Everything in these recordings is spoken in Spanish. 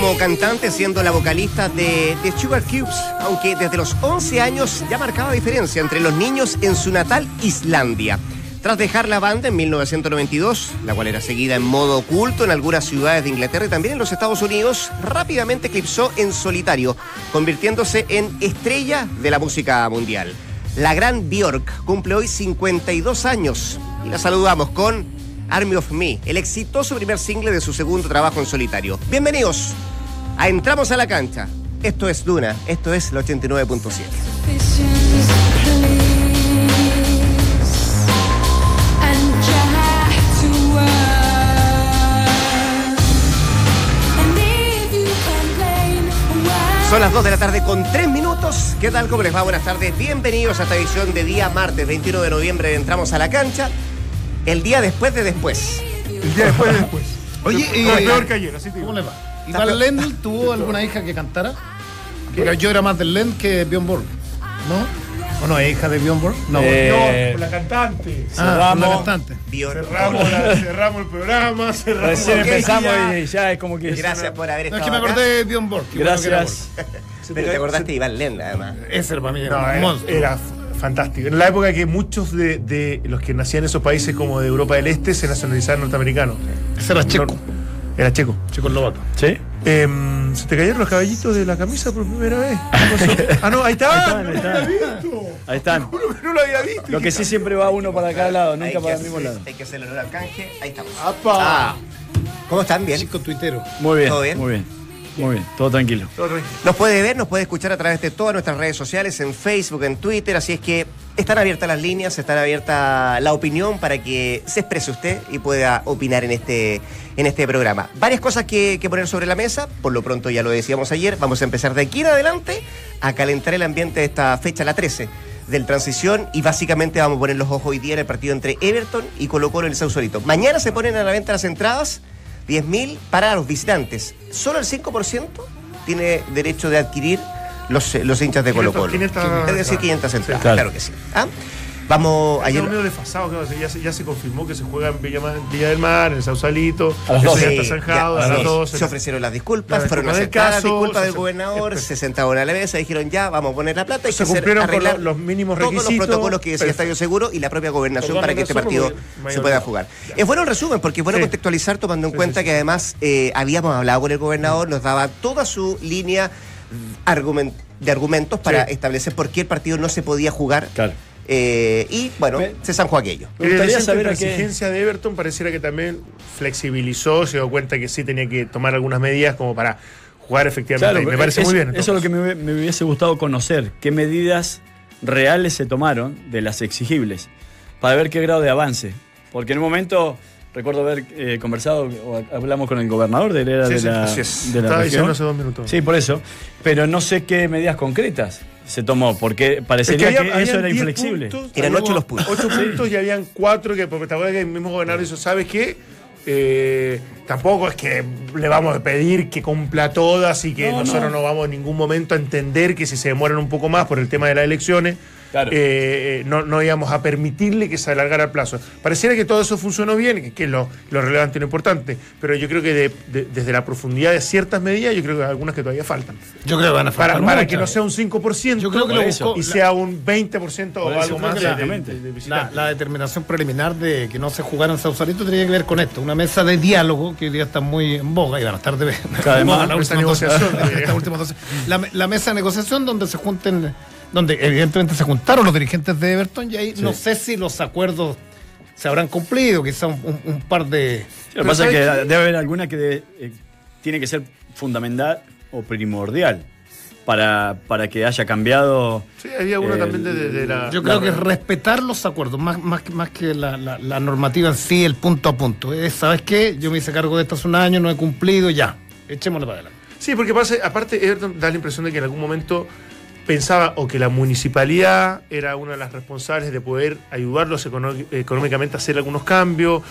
como cantante siendo la vocalista de The Sugar Cubes, aunque desde los 11 años ya marcaba diferencia entre los niños en su natal Islandia. Tras dejar la banda en 1992, la cual era seguida en modo oculto en algunas ciudades de Inglaterra y también en los Estados Unidos, rápidamente eclipsó en solitario, convirtiéndose en estrella de la música mundial. La gran Björk cumple hoy 52 años y la saludamos con Army of Me, el exitoso primer single de su segundo trabajo en solitario. Bienvenidos a Entramos a la cancha. Esto es Duna, esto es el 89.7. Son las 2 de la tarde con 3 minutos. ¿Qué tal? ¿Cómo les va? Buenas tardes. Bienvenidos a esta edición de día martes 21 de noviembre. Entramos a la cancha. El día después de después. El día después de después. Oye, eh, peor que ayer, así te digo. ¿cómo le va? ¿Iván Lendl tuvo alguna hija que cantara? Porque yo era más del Lend que Bjorn Borg. ¿No? ¿O no es hija de Bjorn Borg? No. Eh, No, la cantante. ah, cerramos. la cantante. Cerramos, la- cerramos el programa, cerramos. Recién empezamos ya. y ya es como que. Gracias por haber No, estado es que me acá. acordé de Bjorn Borg. qué bueno Gracias. Pero te acordaste de Iván Lenda, además. Ese era para mí era No, un era, monstruo. era f- fantástico. En la época que muchos de, de los que nacían en esos países como de Europa del Este se nacionalizaban norteamericanos. Ese era checo. No- era checo. Checoslovaco. ¿Sí? Em, ¿Se te cayeron los caballitos de la camisa por primera vez? ¿Qué pasó? ah, no, ahí está. Ahí están, no ahí lo están. había visto. Ahí están. Que no lo había visto. Lo que sí siempre va uno para cada lado, nunca para el mismo lado. Hay que hacerle el alcance. Ahí estamos. ¡Apa! Ah. ¿Cómo están? Bien. Chico tuitero. Muy bien, ¿Todo bien? muy bien. Muy bien, todo tranquilo. Todo tranquilo. Nos puede ver, nos puede escuchar a través de todas nuestras redes sociales, en Facebook, en Twitter, así es que están abiertas las líneas, están abierta la opinión para que se exprese usted y pueda opinar en este, en este programa. Varias cosas que, que poner sobre la mesa, por lo pronto ya lo decíamos ayer, vamos a empezar de aquí en adelante a calentar el ambiente de esta fecha, la 13 del transición y básicamente vamos a poner los ojos hoy día en el partido entre Everton y Colo Colo en el Sausalito. Mañana se ponen a la venta las entradas 10.000 para los visitantes. Solo el 5% tiene derecho de adquirir los, eh, los hinchas de Colo 500, Colo. 500 es decir, 500 entradas, Claro. claro que sí. ¿Ah? Vamos, Ayer medio desfasado, claro, ya, se, ya se confirmó que se juega en Villa, del Mar, en A Sausalito. las Eso 12. ya Sí, está zanjado, ya, a las sí. 12. Se ofrecieron las disculpas, La fueron aceptadas las disculpas del gobernador, se sentaron a la mesa, dijeron ya, vamos a poner la plata y Se cumplieron arreglar los mínimos Todos los requisitos. protocolos que decía. Estadio Seguro y la propia gobernación Perdón, para que este partido se pueda jugar. Es bueno el resumen, porque es bueno Sí. contextualizar tomando en Sí, cuenta sí, que además eh, habíamos hablado con el gobernador, nos daba toda su línea de argumentos para establecer por qué el partido no se podía jugar. Claro. Eh, y bueno, Me- se zanjó aquello. Me gustaría la saber a qué- exigencia de Everton pareciera que también flexibilizó, se dio cuenta que sí tenía que tomar algunas medidas como para jugar efectivamente. Claro, me parece muy bien. en Eso es lo que me, me hubiese gustado conocer. ¿Qué medidas reales se tomaron de las exigibles? Para ver qué grado de avance. Porque en un momento, recuerdo haber eh, conversado, o hablamos con el gobernador de, la- Sí, de sí, la, así es. de la Estaba diciendo región. hace dos minutos. Sí, por eso. Pero no sé qué medidas concretas se tomó, porque Es parecería que, había- eso era 10 inflexible. puntos, Eran ocho los puntos. Ocho puntos y habían cuatro que, porque te acuerdas que el mismo gobernador dijo, ¿sabes qué? Eh, tampoco es que le vamos a pedir que cumpla todas y que No, nosotros no. no. vamos en ningún momento a entender que si se demoran un poco más por el tema de las elecciones, Claro. eh, eh, no, no íbamos a permitirle que se alargara el plazo. Pareciera que todo eso funcionó bien, que, es lo, lo relevante y lo importante, pero yo creo que de- de- desde la profundidad de ciertas medidas, yo creo que hay algunas que todavía faltan. Yo creo que van a Para, faltar para que no sea un 5%, Yo creo que Por lo eso. buscó- y sea un 20% o algo más la- de- La, la determinación preliminar de que no se jugara en Sausalito tenía que ver con esto, una mesa de diálogo que hoy día está muy en boga y van a estar de Cada vez más, negociación. dos- la, la mesa de negociación donde se junten, donde evidentemente se juntaron los dirigentes de Everton y ahí no sé si los acuerdos se habrán cumplido, quizá un, un- un par de... Sí, lo que pasa es que debe haber alguna que eh, tiene que ser fundamental o primordial para, para que haya cambiado. Sí, había uno Eh, también de, de- de la. Yo creo La- que es respetar los acuerdos, más, más, que- más que la, la- la normativa en sí, el punto a punto. Es, ¿Sabes qué? Yo me hice cargo de esto hace un año, no he cumplido, ya. Echémosle para adelante. Sí, porque pasa, aparte, Everton da la impresión de que en algún momento pensaba o que la municipalidad era una de las responsables de poder ayudarlos económicamente a hacer algunos cambios.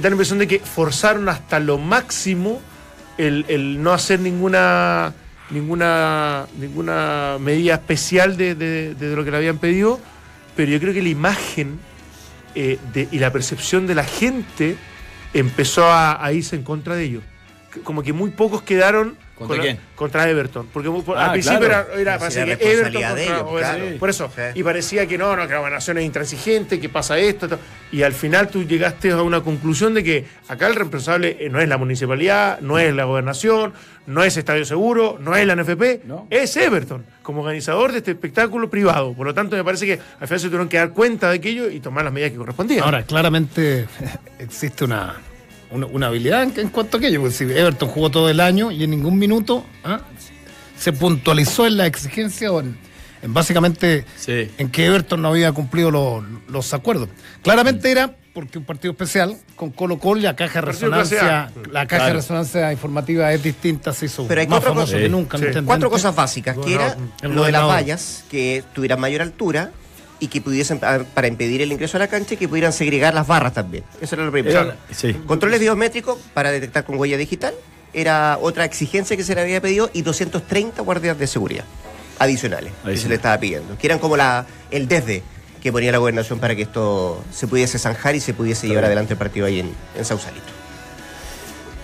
Da la impresión de que forzaron hasta lo máximo el, el no hacer ninguna ninguna ninguna medida especial de, de- lo que le habían pedido, pero yo creo que la imagen eh, y la percepción de la gente empezó a, a irse en contra de ellos. como que muy pocos quedaron ¿Contra quién? contra Everton. Porque por- Ah, al principio claro. era, parecía que Everton responsabilidad de contra ellos, Everton. claro. Por eso. Sí. Y parecía que no, no, que la gobernación es intransigente, que pasa esto, esto. Y al final tú llegaste a una conclusión de que acá el responsable eh, no es la municipalidad, no es la gobernación, no es Estadio Seguro, no es la NFP, No. es Everton, como organizador de este espectáculo privado. Por lo tanto, me parece que al final se tuvieron que dar cuenta de aquello y tomar las medidas que correspondían. Ahora, claramente existe una, una, una habilidad en, en cuanto a aquello, porque si Everton jugó todo el año y en ningún minuto ¿ah? se puntualizó en la exigencia o en, en básicamente Sí. en que Everton no había cumplido lo- los acuerdos. Claramente era porque un partido especial con Colo Colo y la caja de resonancia, la caja de resonancia informativa es distinta, se hizo Pero hay más famoso cosa- que nunca. Sí. Cuatro cosas básicas, que era lo de las vallas, que tuvieran mayor altura y que pudiesen, ah, para impedir el ingreso a la cancha, y que pudieran segregar las barras también. Eso era lo primero. Era- sí. Controles biométricos para detectar con huella digital era otra exigencia que se le había pedido y 230 guardias de seguridad adicionales que se le estaba pidiendo, que eran como la el desde que ponía la gobernación para que esto se pudiese zanjar y se pudiese llevar adelante el partido ahí en, en Sausalito.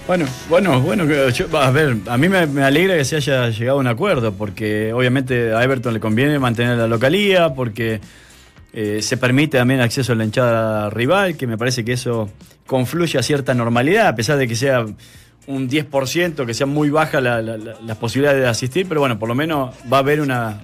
Bueno, bueno, bueno, yo- a ver, a mí me, me alegra que se haya llegado a un acuerdo, porque obviamente a Everton le conviene mantener la localía, porque eh, se permite también acceso a la hinchada rival, que me parece que eso confluye a cierta normalidad, a pesar de que sea un 10%, que sea muy baja la, la- la- las posibilidades de asistir, pero bueno, por lo menos va a haber una,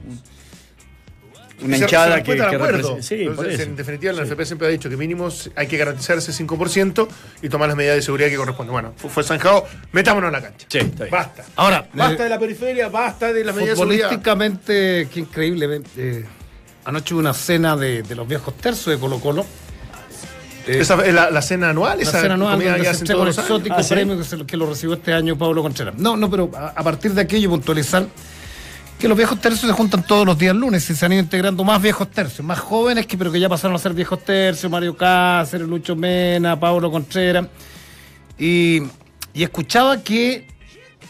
una Se- hinchada se que, el que acuerdo. Sí, Entonces, en definitiva, la NFP siempre ha dicho que mínimo hay que garantizar ese 5% y tomar las medidas de seguridad que corresponden. Bueno, fu- fue zanjado, metámonos en la cancha. Sí, está bien. Basta. Ahora, Basta eh, de la periferia, basta de las medidas de seguridad. Futbolísticamente, qué increíble. eh, anoche hubo una cena de, de los viejos tercios de Colo Colo. Eh, Esa la, la cena anual, la esa cena anual comida donde que se años. exótico Ah, ¿sí? premio que, se que lo recibió este año Pablo Contreras. No, no, pero a, a partir de aquello puntualizar que los viejos tercios se juntan todos los días lunes y se han ido integrando más viejos tercios, más jóvenes que pero que ya pasaron a ser viejos tercios, Mario Cáceres, Lucho Mena, Pablo Contreras. Y, y escuchaba que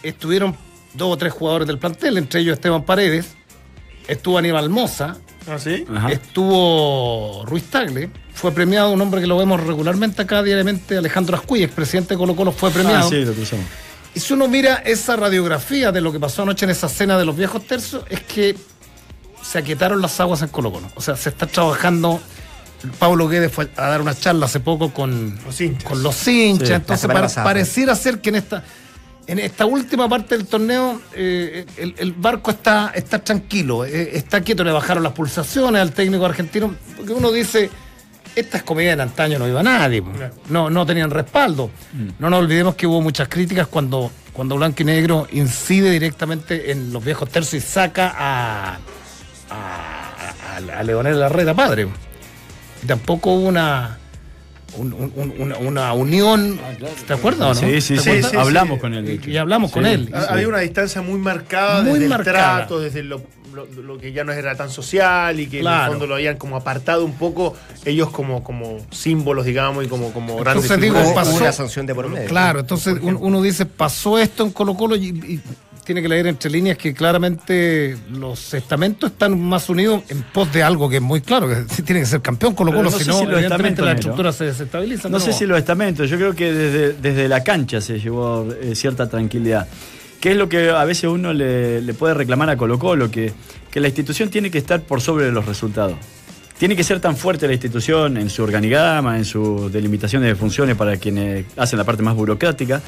estuvieron dos o tres jugadores del plantel, entre ellos Esteban Paredes, estuvo Aníbal Moza, ¿Ah, sí? Estuvo Ruiz Tagle, fue premiado un hombre que lo vemos regularmente acá diariamente, Alejandro Ascuy, expresidente de Colo Colo, fue premiado. Ah, sí, lo. Y si uno mira esa radiografía de lo que pasó anoche en esa cena de los viejos tercios, es que se aquietaron las aguas en Colo Colo. O sea, se está trabajando. Pablo Guedes fue a dar una charla hace poco con Los hinchas. Con los hinchas. Sí, la Entonces pasada. pareciera ser que en esta, en esta última parte del torneo eh, el, el barco está, está tranquilo, eh, está quieto, le bajaron las pulsaciones al técnico argentino, porque uno dice, estas comidas en antaño no iba nadie, po. Claro. no, no tenían respaldo. No nos olvidemos que hubo muchas críticas cuando, cuando Blanco y Negro incide directamente en los viejos tercios y saca a, a, a- a Leonel Larreta padre. Y tampoco hubo una, un- un- un- una, una unión, ¿te acuerdas o no? Sí, sí, ¿Te sí, hablamos sí. con él. Y, y hablamos con él. Ha- Había una distancia muy marcada Muy desde marcada. el trato, desde lo, lo- lo que ya no era tan social y que en Claro. el fondo lo habían como apartado un poco ellos como, como símbolos, digamos, y como, como grandes Entonces digo, pasó- una sanción de por medio. Claro, entonces un- uno dice, pasó esto en Colo Colo y, y tiene que leer entre líneas que claramente los estamentos están más unidos en pos de algo que es muy claro, que tiene que ser campeón Colo Pero Colo, no si no, evidentemente la estructura se desestabiliza. No sé si los estamentos, yo creo que desde, desde la cancha se llevó eh, cierta tranquilidad. Que es lo que a veces uno le, le puede reclamar a Colo Colo, que, que la institución tiene que estar por sobre los resultados. Tiene que ser tan fuerte la institución en su organigrama, en sus delimitaciones de funciones para quienes hacen la parte más burocrática,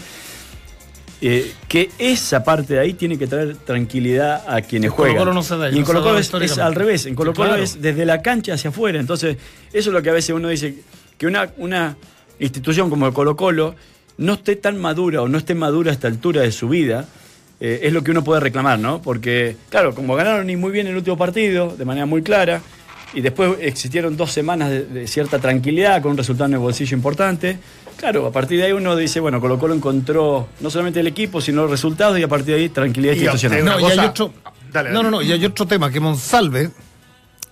eh, que esa parte de ahí tiene que traer tranquilidad a quienes En Colo juegan. Colo no se da, y en no Colo Colo es, al revés, en Colo Colo claro. es desde la cancha hacia afuera. Entonces, eso es lo que a veces uno dice, que una, una institución como el Colo Colo no esté tan madura o no esté madura a esta altura de su vida, eh, es lo que uno puede reclamar, ¿no? Porque, claro, como ganaron y muy bien el último partido, de manera muy clara, y después existieron dos semanas de, de cierta tranquilidad con un resultado en el bolsillo importante, claro, a partir de ahí uno dice, bueno, Colo Colo encontró no solamente el equipo, sino los resultados y a partir de ahí tranquilidad Y, institucional. No, y hay otro, Dale, no, dale. no, no, y hay otro tema, que Monsalve,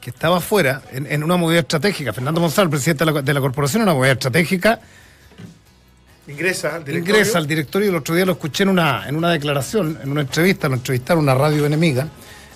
que estaba afuera en, en una movida estratégica, Fernando Monsalve, presidente de la, de la corporación, una movida estratégica, Ingresa al directorio. ingresa al directorio y el otro día lo escuché en una, en una declaración, en una entrevista, lo entrevistaron en una radio enemiga,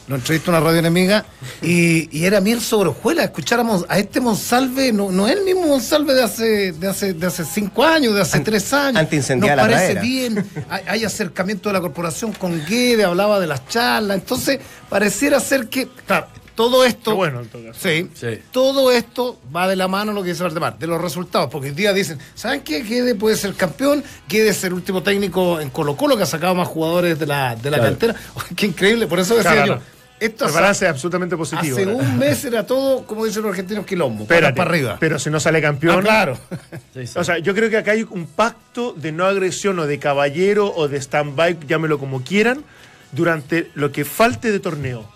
lo entrevistó una radio enemiga y, y era miel sobre hojuelas. Escucháramos a este Monsalve, no, no es el mismo Monsalve de hace, de hace, de hace cinco años, de hace tres años. antiincendiar Nos la parece pradera. bien, hay, hay acercamiento de la corporación con Guede, hablaba de las charlas. Entonces, pareciera ser que, claro, todo esto. Qué bueno, en todo caso. Sí, Sí. todo esto va de la mano lo que dice Valdemar, de los resultados, porque hoy día dicen, ¿saben qué? Guede puede ser campeón, Guede es el último técnico en Colo Colo que ha sacado más jugadores de la, de la Claro. cantera. qué increíble, por eso decía Claro, yo. no. Esto El hace, balance es absolutamente positivo. hace ahora. un mes era todo, como dicen los argentinos, quilombo, Espérate, para arriba. Pero si no sale campeón. Ah, claro. Sí, sí. O sea, yo creo que acá hay un pacto de no agresión o de caballero o de stand-by, llámelo como quieran, durante lo que falte de torneo.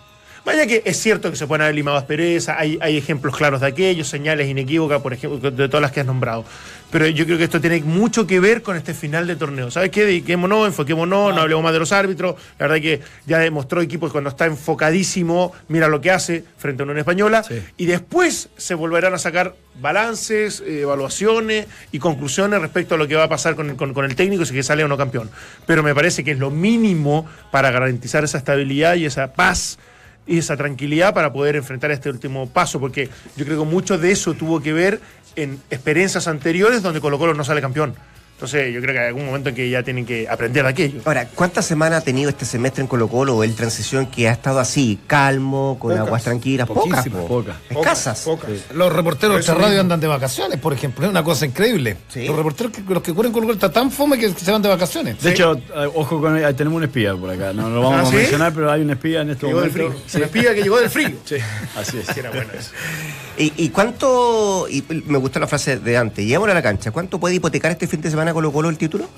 Vaya que es cierto que se pueden haber limado asperezas, hay, hay ejemplos claros de aquellos, señales inequívocas, por ejemplo, de todas las que has nombrado. Pero yo creo que esto tiene mucho que ver con este final de torneo. ¿Sabes qué? Dediquémonos, enfoquémonos, no hablemos más de los árbitros. La verdad que ya demostró equipos cuando está enfocadísimo, mira lo que hace frente a una española. Sí. Y después se volverán a sacar balances, eh, evaluaciones y conclusiones respecto a lo que va a pasar con, con- con el técnico si que sale o no campeón. Pero me parece que es lo mínimo para garantizar esa estabilidad y esa paz y esa tranquilidad para poder enfrentar este último paso, porque yo creo que mucho de eso tuvo que ver en experiencias anteriores donde Colo Colo no sale campeón. Entonces yo creo que hay algún momento en que ya tienen que aprender de aquello. Ahora, ¿cuántas semanas ha tenido este semestre en Colo Colo o el transición que ha estado así, calmo, con Pocas. aguas tranquilas? Pocas. Pocas. Escasas. Pocas. Los reporteros de radio mismo. andan de vacaciones, por ejemplo. Es una cosa increíble. Sí. Los reporteros, que, los que cubren Colo Colo está tan fome que se van de vacaciones. De hecho, eh, ojo con tenemos un espía por acá. No lo vamos ¿Ah, a sí? mencionar, pero hay un espía en este Llegó del momento. frío. Se pide que llegó del frío. Sí, así es. Era bueno eso. ¿Y, y cuánto, y me gustó la frase de antes, llegámosle a la cancha, ¿cuánto puede hipotecar este fin de semana Colo Colo el título?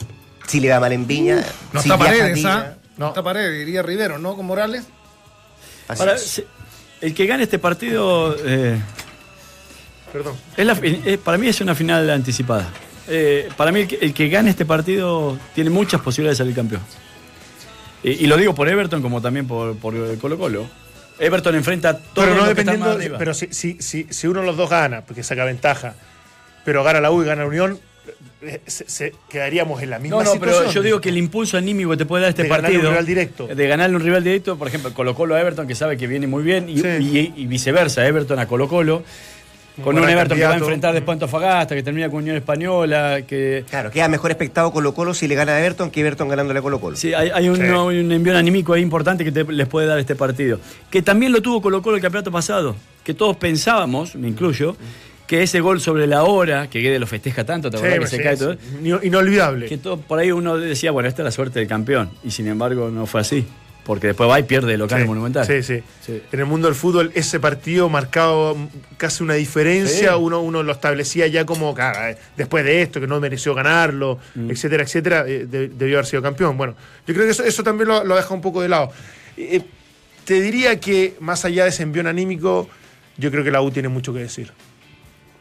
Si le va mal en Viña, No si está Paredes, Viña. ¿ah? No está Paredes, diría Rivero, ¿no? Con Morales. Así Ahora, es. se- el que gane este partido eh, Perdón. es la eh, para mí es una final anticipada. Eh, para mí el que, el que gane este partido tiene muchas posibilidades de salir campeón. Y lo digo por Everton como también por, por Colo Colo. Everton enfrenta a todos Pero no los que están dependiendo. más. Pero si, si, si, si uno de los dos gana, porque saca ventaja, pero gana la U y gana la Unión, se- se- quedaríamos en la misma No, no, situación. pero yo digo que el impulso anímico que te puede dar este De ganarle partido. un rival directo. De ganarle un rival directo, por ejemplo, Colo Colo a Everton, que sabe que viene muy bien, y, Sí. y- y viceversa, Everton a Colo Colo. Con Un Everton que va a enfrentar después a Antofagasta, que termina con Unión Española, que. Claro, queda mejor espectado Colo Colo si le gana a Everton que Everton ganándole a Colo Colo. Sí, hay, hay un, Sí. un envío anímico ahí importante que te- les puede dar este partido. Que también lo tuvo Colo Colo el campeonato pasado. Que todos pensábamos, me incluyo, que ese gol sobre la hora, que Guede lo festeja tanto, ¿te Sí, acordás que sí, se cae todo? Ino- Inolvidable. Que todo, por ahí uno decía, bueno, esta es la suerte del campeón. Y sin embargo no fue así. Porque después va y pierde el local Sí, monumental. Sí, sí. En el mundo del fútbol, ese partido marcado casi una diferencia. Uno, uno lo establecía ya como, claro, eh, después de esto, que no mereció ganarlo, Mm. etcétera, etcétera, eh, de- debió haber sido campeón. Bueno, yo creo que eso, eso también lo, lo deja un poco de lado. Eh, te diría que, más allá de ese envión anímico, yo creo que la U tiene mucho que decir.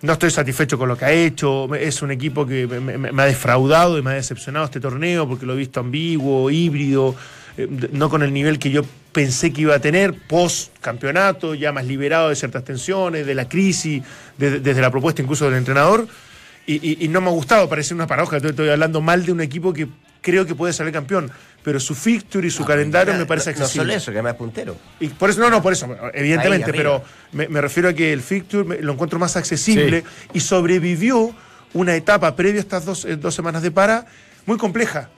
No estoy satisfecho con lo que ha hecho. Es un equipo que me, ha defraudado y me ha decepcionado este torneo porque lo he visto ambiguo, híbrido, eh, no con el nivel que yo pensé que iba a tener post campeonato, ya más liberado de ciertas tensiones, de la crisis, de- desde la propuesta incluso del entrenador. Y, y- y no me ha gustado, parece una paradoja. Estoy, estoy hablando mal de un equipo que creo que puede salir campeón, pero su fixture y su calendario me parece Ah, No, no accesible. solo eso, que además es puntero. Y por eso, no, no, por eso, evidentemente, Ahí, pero me, me refiero a que el fixture me- lo encuentro más accesible y sobrevivió una etapa previa a estas dos, eh, dos semanas de para muy compleja,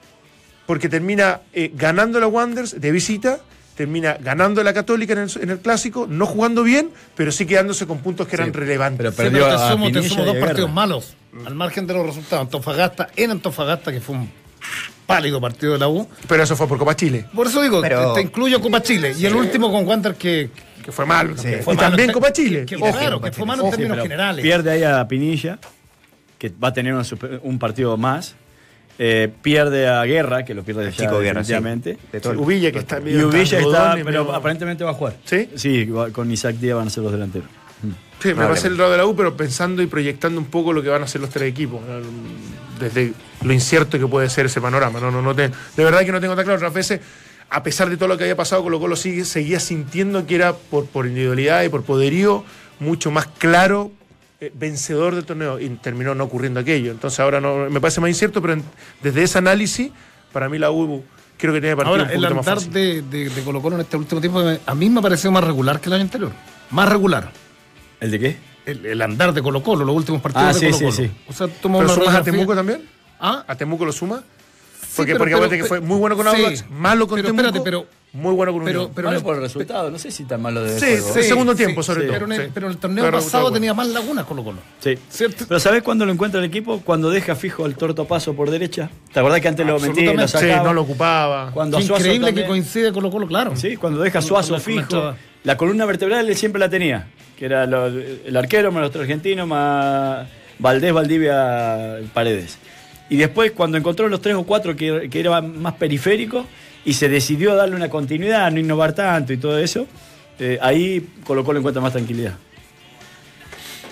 porque termina eh, ganando la Wanderers de visita, termina ganando la Católica en el, en el clásico, no jugando bien, pero sí quedándose con puntos que eran Sí, relevantes. pero Sí, Perdió pero te sumo, te sumo dos partidos malos, al margen de los resultados. Antofagasta, en Antofagasta, que fue un pálido partido de la U. Pero eso fue por Copa Chile, Por eso digo, Pero- te, te incluyo Copa Chile. Y el último con Wander que, que fue malo. Sí. fue y malo. también Copa Chile. que- Ojo. claro, que fue malo en términos generales. Pierde ahí a Pinilla, que va a tener un partido más. Eh, pierde a Guerra, que lo pierde El ya chico Guerra, sí. De todo el- Uvilla, que está Y Uvilla está, pero medio- aparentemente va a jugar. ¿Sí? Sí, con Isaac Díaz van a ser los delanteros. Sí, me Vale. pasé el lado de la U, pero pensando y proyectando un poco lo que van a hacer los tres equipos. ¿no? Desde lo incierto que puede ser ese panorama. No, no, no te- de verdad que no tengo tan claro. Otras veces, a pesar de todo lo que había pasado, Colo Colo sigue, seguía sintiendo que era por, por individualidad y por poderío mucho más claro, eh, vencedor del torneo. Y terminó no ocurriendo aquello. Entonces ahora no, me parece más incierto, pero en- desde ese análisis, para mí la U creo que tiene partido Ahora, un el poquito más andar fácil. de, de, de Colo Colo en este último tiempo a mí me ha parecido más regular que el año anterior. Más regular. ¿El de qué? El, el andar de Colo Colo, los últimos partidos Ah, de sí, Colo sí, Colo. sí. O sea, ¿Pero una sumas a Temuco también? ¿Ah? ¿A Temuco lo sumas? Porque, pero- porque pero- que fue muy bueno con sí. Audax, malo con Pero Temuco, espérate, pero- muy bueno con pero- Unión. pero Malo por el resultado, no sé si tan malo de Sí, juego. sí. el segundo tiempo, sobre todo, Pero en el, sí. pero en el torneo Pero pasado bueno. tenía más lagunas Colo Colo. Sí. ¿Cierto? Pero ¿sabés cuándo lo encuentra el equipo? Cuando deja fijo el torto paso por derecha. ¿Te acordás que antes lo metía lo Absolutamente. Sí, sacaba? no lo ocupaba. Cuando Qué increíble también- que coincide Colo Colo, claro. Sí, cuando deja Suazo fijo. La columna vertebral él siempre la tenía. Que era lo- el arquero más nuestro argentino más Valdés, Valdivia, Paredes. Y después cuando encontró los tres o cuatro que, que eran más periféricos y se decidió darle una continuidad, no innovar tanto y todo eso, eh, ahí Colo Colo encuentra más tranquilidad.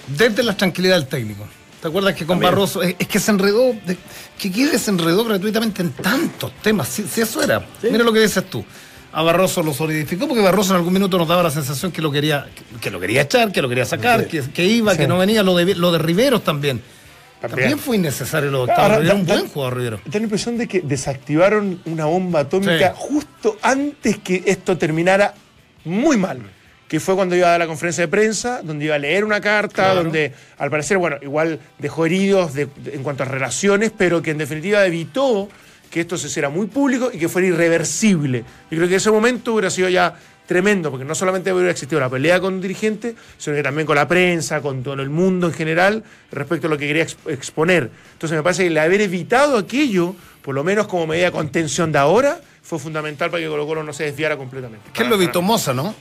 Desde la tranquilidad del técnico. ¿Te acuerdas que con También. Barroso, es, es que se enredó, que se enredó gratuitamente en tantos temas? Si, si eso era. Sí. Mira lo que dices tú. A Barroso lo solidificó porque Barroso en algún minuto nos daba la sensación que lo quería, que, que lo quería echar, que lo quería sacar, que, que iba, que no venía, lo de, lo de Riveros también. También. También, fue innecesario lo de Octavio. Ahora, Era un buen jugador Rivero. Tengo la impresión de que desactivaron una bomba atómica Sí. justo antes que esto terminara muy mal. Que fue cuando iba a dar la conferencia de prensa, donde iba a leer una carta, donde al parecer, bueno, igual dejó heridos de- de- en cuanto a relaciones, pero que en definitiva evitó que esto se hiciera muy público y que fuera irreversible. Yo creo que ese momento hubiera sido ya tremendo, porque no solamente hubiera existido la pelea con un dirigente, sino que también con la prensa, con todo el mundo en general, respecto a lo que quería exp- exponer. Entonces me parece que el haber evitado aquello, por lo menos como medida de contención de ahora, fue fundamental para que Colo Colo no se desviara completamente. ¿Quién lo evitó? Moza, ¿no?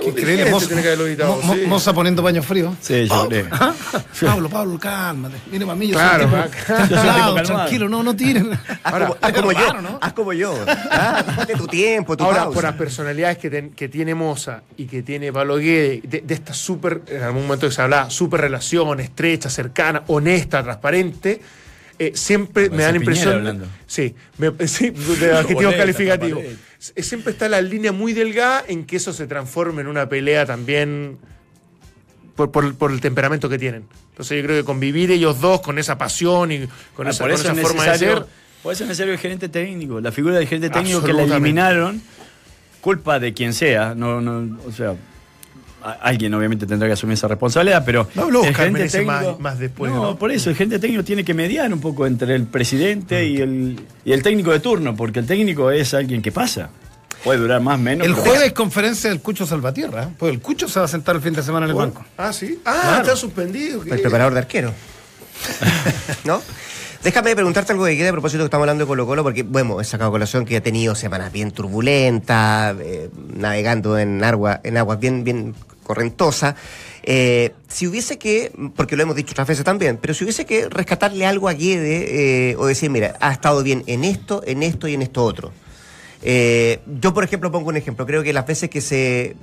Qué increíble. Moza, tiene que haberlo evitado, Mo- Mo- sí. Moza poniendo paño frío. Sí, yo creo. ¿ah? Pablo, Pablo, cálmate. Mire, mami, yo Claro, soy tipo claro. tranquilo, no, no tiren. Haz Ahora, como, haz como yo, haz como yo. Ah, tu tiempo, tu Ahora, pausa. por las personalidades que, ten- que tiene Moza y que tiene Pablo Guede, de, de esta súper, en algún momento que se hablaba, súper relación, estrecha, cercana, honesta, transparente, eh, siempre Como me da la impresión. Sí, me- sí, de adjetivos calificativos. S- Siempre está la línea muy delgada en que eso se transforme en una pelea también por, por- por el temperamento que tienen. Entonces yo creo que convivir ellos dos con esa pasión y con Ah, esa, por con eso esa es forma de ser. por eso es necesario el gerente técnico, la figura del gerente técnico que la eliminaron, culpa de quien sea, no, no, o sea, alguien obviamente tendrá que asumir esa responsabilidad, pero No habló el Oscar gerente Menezes más- técnico- más después, No, ¿no? por eso el gerente técnico tiene que mediar un poco entre el presidente y el y el técnico de turno, porque el técnico es alguien que pasa. Puede durar más menos. El jueves conferencia del Cucho Salvatierra. Pues el Cucho se va a sentar el fin de semana en el banco. Ah, sí. Ah, está suspendido. El preparador de arquero. ¿No? Déjame preguntarte algo de Guede a propósito que estamos hablando de Colo Colo, porque, bueno, he sacado colación que ha tenido semanas bien turbulentas, eh, navegando en, agua, en aguas bien, bien correntosas. Eh, si hubiese que, porque lo hemos dicho otras veces también, pero si hubiese que rescatarle algo a Guede eh, o decir, mira, ha estado bien en esto, en esto y en esto otro. Eh, yo, por ejemplo, pongo un ejemplo. Creo que las veces que se.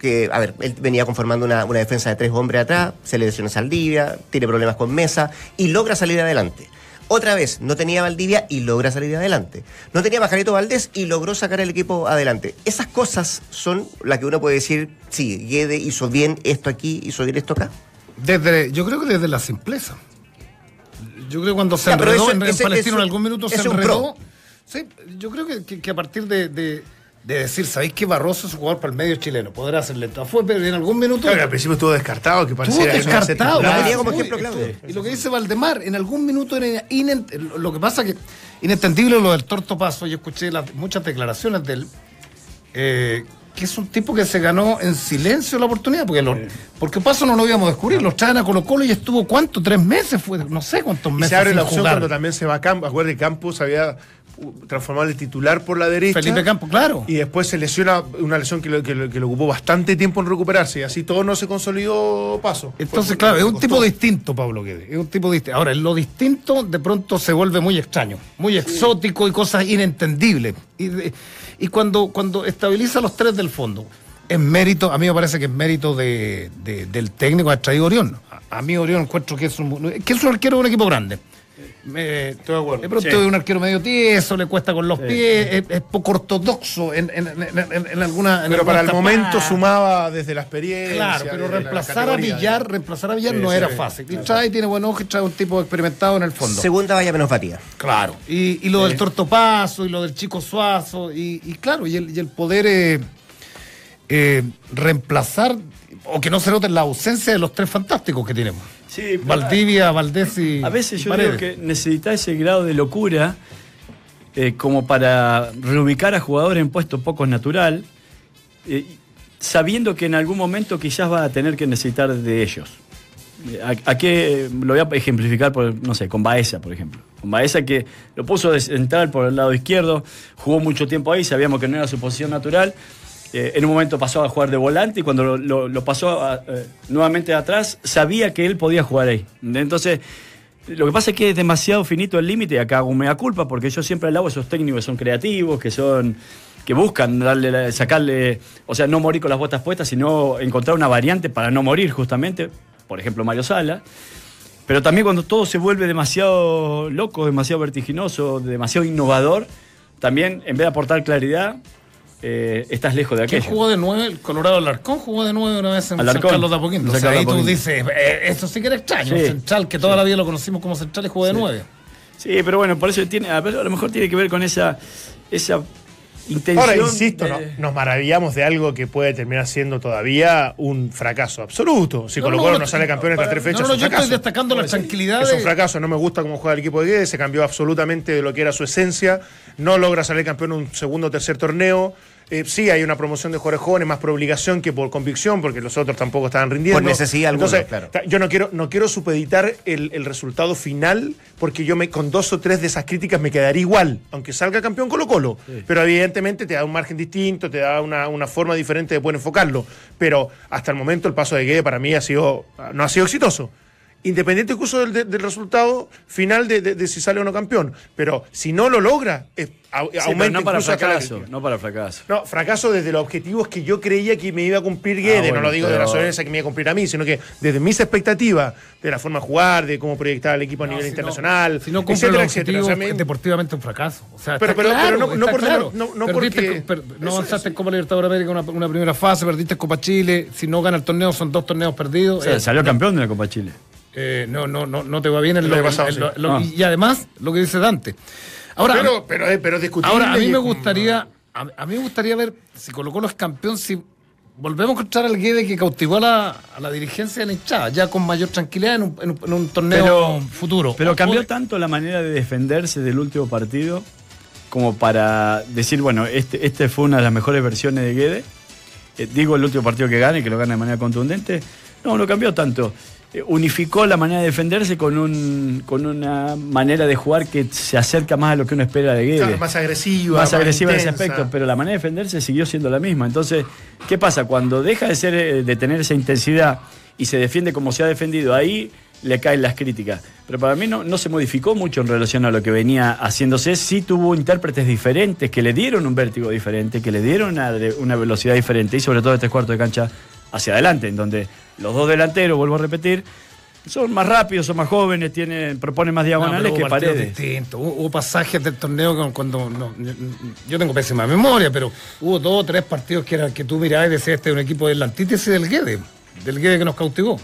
Que, a ver, él venía conformando una, una defensa de tres hombres atrás, se le lesiona Saldivia, tiene problemas con Mesa y logra salir adelante. Otra vez, no tenía Valdivia y logra salir adelante. No tenía Pajarito Valdés y logró sacar el equipo adelante. Esas cosas son las que uno puede decir, sí, Guede hizo bien esto aquí, hizo bien esto acá. Desde, yo creo que desde la simpleza. Yo creo que cuando se Ya, enredó eso- en, en ese- Palestino eso- en algún minuto se enredó. Sí, yo creo que, que- que a partir de, de- de decir, ¿sabéis que Barroso es un jugador para el medio chileno? Podrá hacerle fue, pero en algún minuto. Claro que al principio estuvo descartado, que Estuvo parecía que no ser descartado. ¿verdad? tenía como ejemplo, esto- Y lo que dice Valdemar, en algún minuto era inent- lo que pasa que inentendible lo del torto paso, yo escuché las- muchas declaraciones de él, eh, que es un tipo que se ganó en silencio la oportunidad, porque, lo- porque paso no lo íbamos a descubrir, los traen a Colo Colo y estuvo cuánto, tres meses, fue, no sé cuántos Y meses. se abre sin la opción jugar. cuando también se va a Campos. Acuérdate que Campos había transformado el titular por la derecha. Felipe Campos, claro. Y después se lesiona una lesión que, lo- que lo- que le ocupó bastante tiempo en recuperarse. Y así todo no se consolidó paso. Entonces, claro, es un tipo distinto, Pablo Guedes. Es un tipo distinto. Ahora, lo distinto de pronto se vuelve muy extraño, muy exótico y cosas inentendibles. Y, cuando, cuando estabiliza los tres del fondo, es mérito, a mí me parece que es mérito de, de- del técnico que ha traído Orión. A, a mí Orión encuentro que es un, que es un arquero de un equipo grande. Me- Estoy de acuerdo. de pronto Sí. es un arquero medio tieso, le cuesta con los Sí. pies, es, es poco ortodoxo en, en, en, en- en alguna. en Pero para el momento sumaba desde la experiencia. Claro, pero reemplazar a. Villar, reemplazar a Villar Sí, no sí, era fácil. Y trae, tiene buen ojo y trae un tipo experimentado en el fondo. Segunda vaya menos batida. Claro. Y, y lo del tortopaso y lo del chico suazo y, y claro, y el, y el poder eh, eh, reemplazar o que no se note la ausencia de los tres fantásticos que tenemos. Sí, Valdivia, Valdés y A veces yo Paredes. digo que necesitas ese grado de locura eh, como para reubicar a jugadores en puesto poco natural, eh, sabiendo que en algún momento quizás va a tener que necesitar de ellos. Eh, ¿A, a qué lo voy a ejemplificar por, no sé, con Baeza, por ejemplo? Con Baeza que lo puso de central por el lado izquierdo, jugó mucho tiempo ahí, sabíamos que no era su posición natural. Eh, en un momento pasó a jugar de volante y cuando lo, pasó eh, nuevamente atrás, sabía que él podía jugar ahí. Entonces, lo que pasa es que es demasiado finito el límite y acá hago mea culpa porque yo siempre alabo a esos técnicos que son creativos, que son que buscan darle sacarle, o sea, no morir con las botas puestas, sino encontrar una variante para no morir justamente, por ejemplo Mario Sala. Pero también cuando todo se vuelve demasiado loco, demasiado vertiginoso, demasiado innovador, también en vez de aportar claridad, eh, estás lejos de ¿Quién aquello. jugó de nueve? El Colorado Alarcón jugó de nueve una vez en Alarcón. San Carlos de Apoquindo. O sea, ahí tú dices, eh, eso sí que era extraño. Sí. Central que toda la vida lo conocimos como central y jugó de nueve. Sí, pero bueno, por eso tiene, a lo mejor tiene que ver con esa, esa intención. Ahora, insisto, de- no- nos maravillamos de algo que puede terminar siendo todavía un fracaso absoluto. Si No, Colo no, Colo no, no sale campeón en estas tres fechas, no, no, es yo fracaso. estoy destacando la tranquilidad Es un fracaso, no me gusta cómo juega el equipo de Guedes, se cambió absolutamente de lo que era su esencia, no logra salir campeón en un segundo o tercer torneo. Eh, sí, hay una promoción de jugadores jóvenes más por obligación que por convicción, porque los otros tampoco estaban rindiendo. Por necesidad alguna, Entonces, claro. yo no quiero, no quiero supeditar el, el resultado final, porque yo me, con dos o tres de esas críticas me quedaría igual, aunque salga campeón Colo Colo. Pero evidentemente te da un margen distinto, te da una, una forma diferente de poder enfocarlo. Pero hasta el momento el paso de Guede para mí ha sido, no ha sido exitoso. Independiente incluso del, de- del resultado final de, de- de si sale o no campeón. Pero si no lo logra, es- au- Sí, pero aumenta no para incluso hasta la fracaso, no para fracaso. No, fracaso desde los objetivos que yo creía que me iba a cumplir Guede, Ah, bueno, no lo digo de la soberanía que me iba a cumplir a mí, sino que desde mis expectativas, de la forma de jugar, de cómo proyectar al equipo a nivel si no- internacional, Si no cumple etcétera, los etcétera. objetivos, O sea, me- es deportivamente un fracaso. O sea, Pero- pero- claro, pero no- por- claro. no- no Perdiste porque- per- no avanzaste en Copa Libertadores América una, una primera fase, perdiste en Copa Chile. Si no gana el torneo, son dos torneos perdidos. O sea, Eh, salió campeón de la Copa Chile. Eh, no, no, no, no te va bien en El lo, año pasado, en lo- sí. lo- Ah. y, además lo que dice Dante. Ahora, pero, pero, eh, pero ahora a mí me gustaría, a, a mí me gustaría ver si Colo Colo es campeón, si volvemos a encontrar al Guede que cautivó a la, a la dirigencia de la hinchada, ya con mayor tranquilidad en un, en un- en un torneo Pero- futuro. Pero O- cambió tanto la manera de defenderse del último partido como para decir, bueno, este, este fue una de las mejores versiones de Guede. Eh, digo el último partido que gane, que lo gane de manera contundente. No, no cambió tanto. Eh, unificó la manera de defenderse con, un, con una manera de jugar que se acerca más a lo que uno espera de Guede. Claro, más agresiva. más agresiva en ese aspecto, pero la manera de defenderse siguió siendo la misma. Entonces, ¿qué pasa? Cuando deja de ser, eh, de tener esa intensidad y se defiende como se ha defendido, ahí le caen las críticas. Pero para mí no, no se modificó mucho en relación a lo que venía haciéndose. Sí tuvo intérpretes diferentes que le dieron un vértigo diferente, que le dieron una, una velocidad diferente y sobre todo este cuarto de cancha hacia adelante, en donde los dos delanteros, vuelvo a repetir, son más rápidos, son más jóvenes, tienen, proponen más diagonales que paredes. Hubo, hubo pasajes del torneo cuando. no, yo tengo pésima memoria, pero hubo dos o tres partidos que, era, que tú mirabas y decías: Este es un equipo de la antítesis del Guede, del Guede que nos cautivó.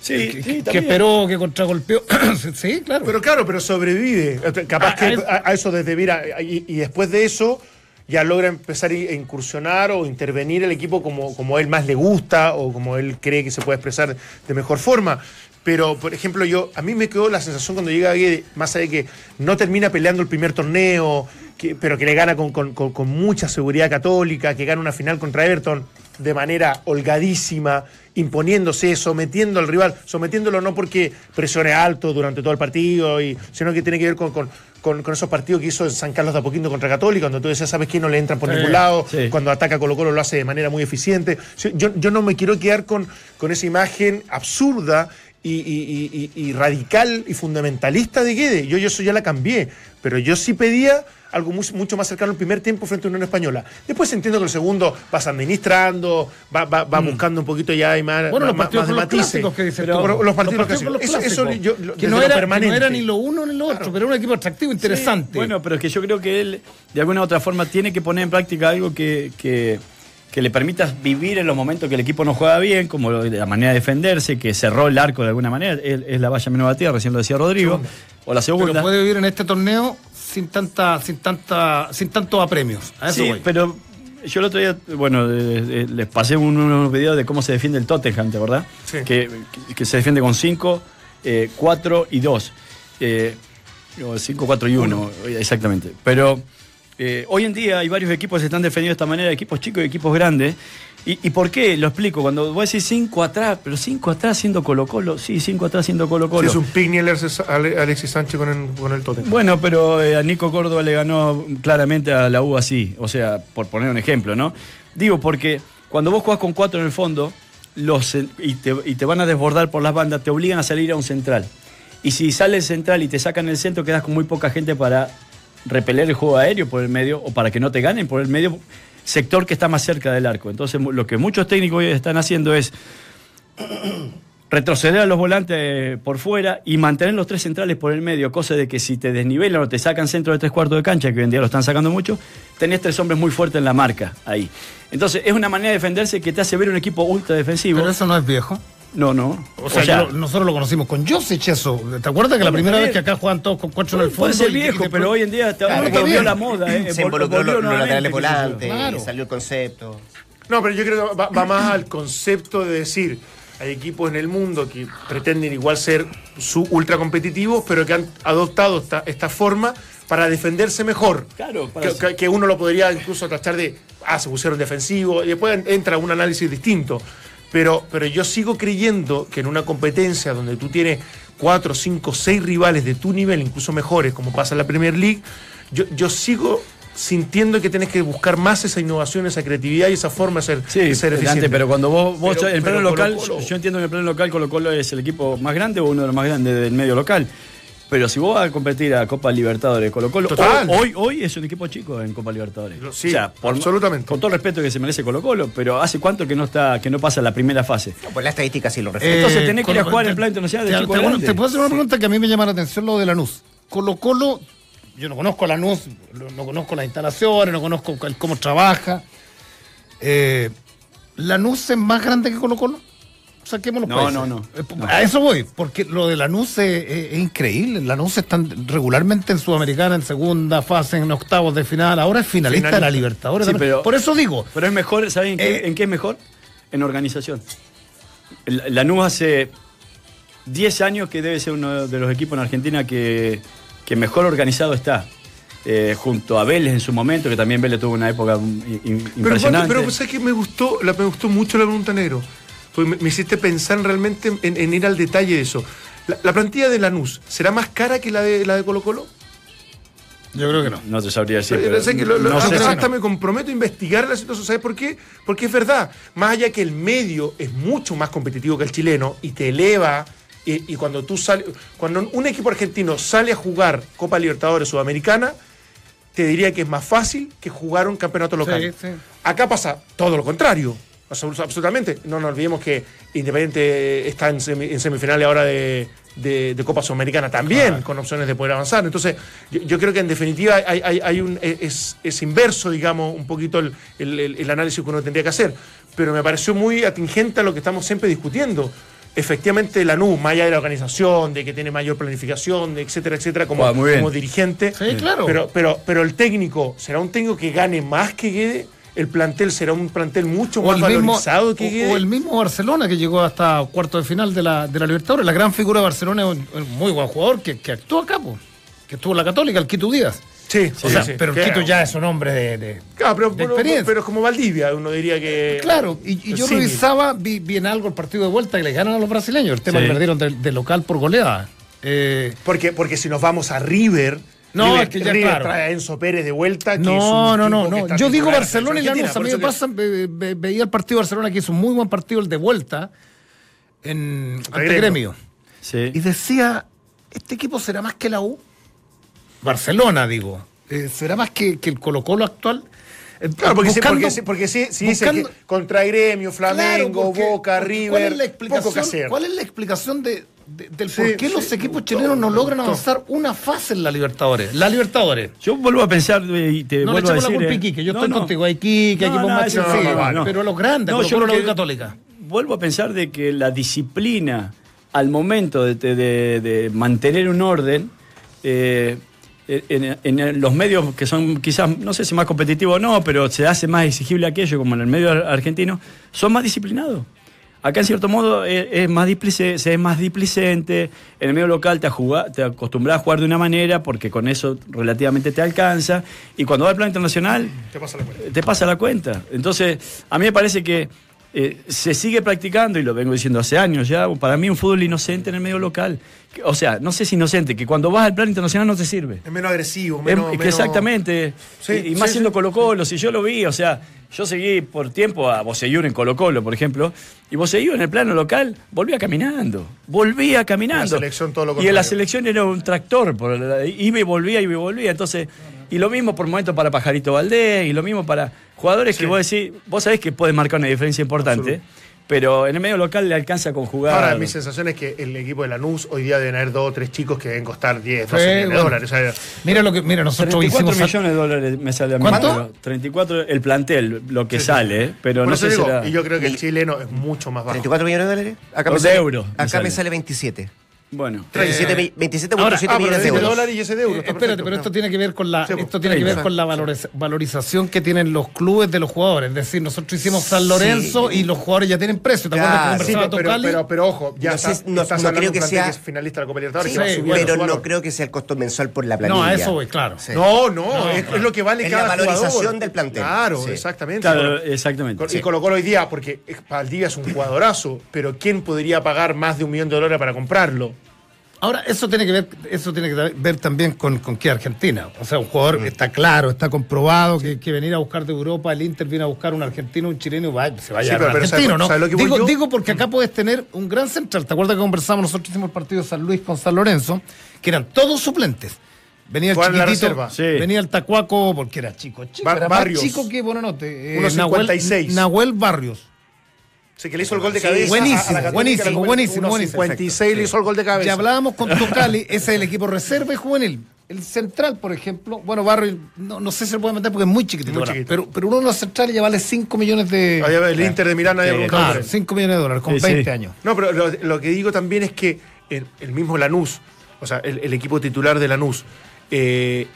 Sí, que, sí, que- esperó, que contragolpeó. sí, claro. Pero claro, pero sobrevive. Capaz A- que a eso- a, a eso desde mira, y, y después de eso ya logra empezar a incursionar o intervenir el equipo como, como a él más le gusta o como él cree que se puede expresar de mejor forma. Pero, por ejemplo, yo a mí me quedó la sensación cuando llega Guede, más allá de que no termina peleando el primer torneo, pero que le gana con, con- con- mucha seguridad católica, que gana una final contra Everton de manera holgadísima, imponiéndose, sometiendo al rival, sometiéndolo no porque presione alto durante todo el partido, sino que tiene que ver con- con- con esos partidos que hizo en San Carlos de Apoquindo contra Católica, cuando tú decías, ¿sabes qué? No le entran por Sí, ningún lado, sí. cuando ataca Colo Colo lo hace de manera muy eficiente. Yo, yo no me quiero quedar con, con esa imagen absurda y, y- y- y radical y fundamentalista de Guede. Yo, yo eso ya la cambié, pero yo sí pedía algo mu- mucho más cercano al primer tiempo frente a Unión Española. Después entiendo que el segundo vas administrando, va, va- va buscando un poquito ya y más, Mm. Bueno, los más- partidos más de los matices. que Pero los partidos los clásicos. Eso- eso clásicos. yo- lo- que, no era, que permanente. no era ni lo uno ni lo otro, pero era un equipo atractivo, interesante. Bueno, pero es que yo creo que él, de alguna u otra forma, tiene que poner en práctica algo que, que, que le permita vivir en los momentos que el equipo no juega bien, como la manera de defenderse, que cerró el arco de alguna manera. Es, es la valla menos batida, recién lo decía Rodrigo. O la pero segunda. puede vivir en este torneo sin tanta, sin tanta, sin tantos apremios. A eso Sí, voy. pero yo el otro día, bueno, eh, eh, les pasé un- unos videos de cómo se defiende el Tottenham, ¿te verdad? Sí. Que, se defiende con 5, 4 y 2. 5, 4 y 1, exactamente. Pero eh, hoy en día hay varios equipos que se están defendiendo de esta manera, equipos chicos y equipos grandes. ¿Y, y por qué? Lo explico. Cuando vos decís 5 atrás, pero 5 atrás siendo Colo-Colo, sí, 5 atrás siendo Colo-Colo. Sí, es un picnic Alexis, Ale- Alexis Sánchez con el, con el Tottenham. Bueno, pero eh, a Nico Córdoba le ganó claramente a la U así, o sea, por poner un ejemplo, ¿no? Digo, porque cuando vos jugás con cuatro en el fondo los, y, te, y te van a desbordar por las bandas, te obligan a salir a un central. Y si sale el central y te sacan el centro, quedas con muy poca gente para repeler el juego aéreo por el medio o para que no te ganen por el medio sector que está más cerca del arco. Entonces, lo que muchos técnicos hoy están haciendo es retroceder a los volantes por fuera y mantener los tres centrales por el medio, cosa de que si te desnivelan o te sacan centro de tres cuartos de cancha, que hoy en día lo están sacando mucho, tenés tres hombres muy fuertes en la marca ahí. Entonces es una manera de defenderse que te hace ver un equipo ultra defensivo. Pero eso no es viejo. No, no. O sea, yo nosotros lo conocimos con Josic eso. ¿Te acuerdas que la primera vez que acá juegan todos con cuatro en el fondo? puede ser y- y viejo, pero hoy en día Claro, está volvió bien. la moda. eh, Se vol- involucró volvió los, laterales volantes, Claro. salió el concepto. No, pero yo creo que va, va más al concepto de decir, hay equipos en el mundo que pretenden igual ser su ultra competitivos, pero que han adoptado esta, esta forma para defenderse mejor. Claro, para- que, que- que uno lo podría incluso tachar de, ah, se pusieron defensivos, y después entra un análisis distinto. Pero, pero yo sigo creyendo que en una competencia donde tú tienes cuatro, cinco, seis rivales de tu nivel, incluso mejores, como pasa en la Premier League, yo, yo sigo sintiendo que tienes que buscar más esa innovación, esa creatividad y esa forma de ser, Sí, de ser eficiente. pero cuando vos, vos Pero- en el plano local, Colo-Colo- yo entiendo que en el plano local Colo Colo es el equipo más grande o uno de los más grandes del medio local. Pero si vos vas a competir a Copa Libertadores, Colo Colo, Total. hoy, hoy es un equipo chico en Copa Libertadores. Sí, absolutamente. Con todo el respeto que se merece Colo Colo, pero ¿hace cuánto que no está, que no pasa la primera fase? No, pues la estadística sí lo refleja. Entonces tenés que ir a jugar en te- plan internacional de te- chico te- grande. Te puedo hacer una pregunta que a mí me llama la atención lo de Lanús. Colo Colo, yo no conozco a Lanús, no conozco las instalaciones, no conozco el- cómo trabaja. Eh, ¿Lanús es más grande que Colo Colo? Saquemos los No, países. no, no. Eh, No. A eso voy, porque lo de Lanús es, es- es increíble. Lanús están regularmente en Sudamericana, en segunda fase, en octavos de final. Ahora es finalista, de la. Libertadores. Sí, pero- Por eso digo, Pero es mejor, ¿saben en qué, Eh, en qué es mejor? En organización. Lanús hace 10 años que debe ser uno de los equipos en Argentina que, que mejor organizado está. Eh, junto a Vélez en su momento, que también Vélez tuvo una época in- in- Pero, impresionante. Pero, ¿sabes que me gustó, la, me gustó mucho la pregunta negro? Porque me, me hiciste pensar realmente en, en ir al detalle de eso. La, la plantilla de Lanús, ¿será más cara que la de, la de Colo Colo? yo creo que no. no te sabría decir. Pero pero sé que lo- lo- no sé hasta, me comprometo a investigar la situación. ¿Sabes por qué? Porque es verdad. Más allá que el medio es mucho más competitivo que el chileno y te eleva. Y, y cuando tú sales, cuando un equipo argentino sale a jugar Copa Libertadores Sudamericana, te diría que es más fácil que jugar un campeonato local. Sí, sí. Acá pasa todo lo contrario. Absol- Absolutamente. No nos olvidemos que Independiente está en, semi- en semifinales ahora de, de- de Copa Sudamericana también, con opciones de poder avanzar. Entonces, yo, yo creo que en definitiva hay, hay- hay un, es, es inverso, digamos, un poquito el, el- el- el análisis que uno tendría que hacer. Pero me pareció muy atingente a lo que estamos siempre discutiendo. Efectivamente, la NU, más allá de la organización, de que tiene mayor planificación, de etcétera, etcétera, como, Ah, como dirigente. Sí, claro. Pero, pero, pero el técnico, ¿será un técnico que gane más que Guede? ¿El plantel será un plantel mucho O más el, mismo, valorizado que o- el mismo Barcelona que llegó hasta cuarto de final de la, de la Libertadores. La gran figura de Barcelona es un, un muy buen jugador que, que actuó acá, po, que estuvo en la Católica, el Quito Díaz. Sí, O sí, sea, sí. pero el Quito ya es un hombre de. de- Claro, pero, de pero, experiencia. pero es como Valdivia, uno diría que. Claro, y, y yo revisaba, vi, vi en algo el partido de vuelta que le ganan a los brasileños. El tema Sí. que perdieron de, de local por goleada. Eh, Porque, porque si nos vamos a River. No, River, es que ya, River claro. trae a Enzo Pérez de vuelta. que es no, un no, no, no. Yo digo Barcelona y la Lanús. A mí me pasa, ve- ve- veía el partido de Barcelona que hizo un muy buen partido el de vuelta en, ante Gremio. Sí. y decía, ¿este equipo será más que la U? Barcelona, digo. Eh, ¿Será más que, que el Colo Colo actual? Eh, Claro, porque, sí, buscando- porque, sí, porque sí, sí dice buscando- que contra Gremio, Flamengo, Claro, porque- Boca, River, ¿cuál es la poco que explicación, hacer. ¿Cuál es la explicación de, de- del Sí, por qué los equipos chilenos no logran avanzar una fase en la Libertadores? La Libertadores. Yo vuelvo a pensar eh, y te No le vuelvo a echemos la decir. culpa a eh, Iquique, yo no, estoy no. contigo. Hay Iquique, No, equipos no, más pero los grandes, No, yo la Católica. Vuelvo a pensar de que la disciplina al momento de, de- de mantener un orden eh, en, en los medios que son quizás, no sé si más competitivos o no, pero se hace más exigible aquello, como en el medio ar- argentino, son más disciplinados. Acá en cierto modo es, es más se es más displicente, en el medio local te, ajuga- te acostumbras a jugar de una manera porque con eso relativamente te alcanza, y cuando va al plan internacional Te pasa la cuenta. te pasa la cuenta. Entonces, a mí me parece que eh, se sigue practicando, y lo vengo diciendo hace años ya, para mí un fútbol inocente en el medio local. O sea, no sé si inocente, que cuando vas al plan internacional no te sirve. Es menos agresivo, Es- menos. es que menos- exactamente. Sí, y, y más sí, siendo sí. Colo Colo, si yo lo vi, o sea, yo seguí por tiempo a Boseyur en Colo Colo, por ejemplo, y Boseyur en el plano local volvía caminando, volvía caminando. La selección todo lo y en la selección era un tractor, por iba y volvía, iba y volvía. Entonces, y lo mismo por momento para Pajarito Valdés, y lo mismo para jugadores que Sí. vos decís, vos sabés que pueden marcar una diferencia importante, pero en el medio local le alcanza con jugar. Ahora, mi sensación es que el equipo de Lanús hoy día deben haber dos o tres chicos que deben costar 10, 12 Sí, millones de dólares. O sea, Mira lo que, mira, nosotros 34 hicimos. millones de dólares me sale a mí. ¿Cuánto? pero 34 el plantel, lo que Sí, sí. sale, ¿eh? pero por no sé si digo, será- y yo creo que el chileno es mucho más bajo. 34 millones de dólares. Acá O me de sale, euros, me Acá me sale. sale 27. Bueno. 27 Eh, mi- 27.7 ahora- Ah, pero millones de euros. dólares y ese de euros. Eh, espérate, perfecto. pero esto tiene que ver con la, Sí, pues, esto tiene que ver 30. con la valoriza- valorización que tienen los clubes de los jugadores. Es decir, nosotros hicimos San Lorenzo y los jugadores ya tienen precio. ¿Te Claro, acuerdas que Sí, pero, pero, pero ojo, ya No está, sé- no- estás no creo que sea- que es finalista de la Copa Libertadores pero no creo que sea el costo mensual por la planilla. no, a eso voy, claro. Sí. No, no, es, lo que vale Es cada la valorización jugador. del plantel. Claro, exactamente. Claro, exactamente. Y Colo Colo hoy día, porque Valdivia es un jugadorazo, pero ¿quién podría pagar más de un millón de dólares para comprarlo? Ahora, eso tiene que ver, eso tiene que ver también con, con qué Argentina. O sea, un jugador que está claro, está comprobado que, que venir a buscar de Europa, el Inter viene a buscar un argentino, un chileno, va, se va a Sí, pero- argentino, ¿sabes- ¿no? lo que voy digo, yo? digo porque acá puedes tener un gran central. ¿Te acuerdas que conversamos? Nosotros hicimos el partido de San Luis con San Lorenzo, que eran todos suplentes. Venía el chiquitito. Sí. venía el Tacuaco, porque era chico, chico, Bar- era Barrios. chico que Buenanote. Eh, 1.56. Nahuel, Nahuel Barrios. Sí, que le hizo el gol de Sí, cabeza. buenísimo, a- a la Católica, buenísimo, Copa- buenísimo, buenísimo. 1.56 le hizo el gol de cabeza. Ya hablábamos con Tocali, ese es el equipo reserva y juvenil. El central, por ejemplo, bueno, Barrio, no, no sé si se puede meter porque es muy chiquitito, Muy chiquito. Pero, pero uno de los centrales ya vale 5 millones de. Ahí va el Inter de Milán Sí, Claro, él. 5 millones de dólares con Sí, sí. 20 años. No, pero lo, lo que digo también es que el, el mismo Lanús, o sea, el, el equipo titular de Lanús, eh,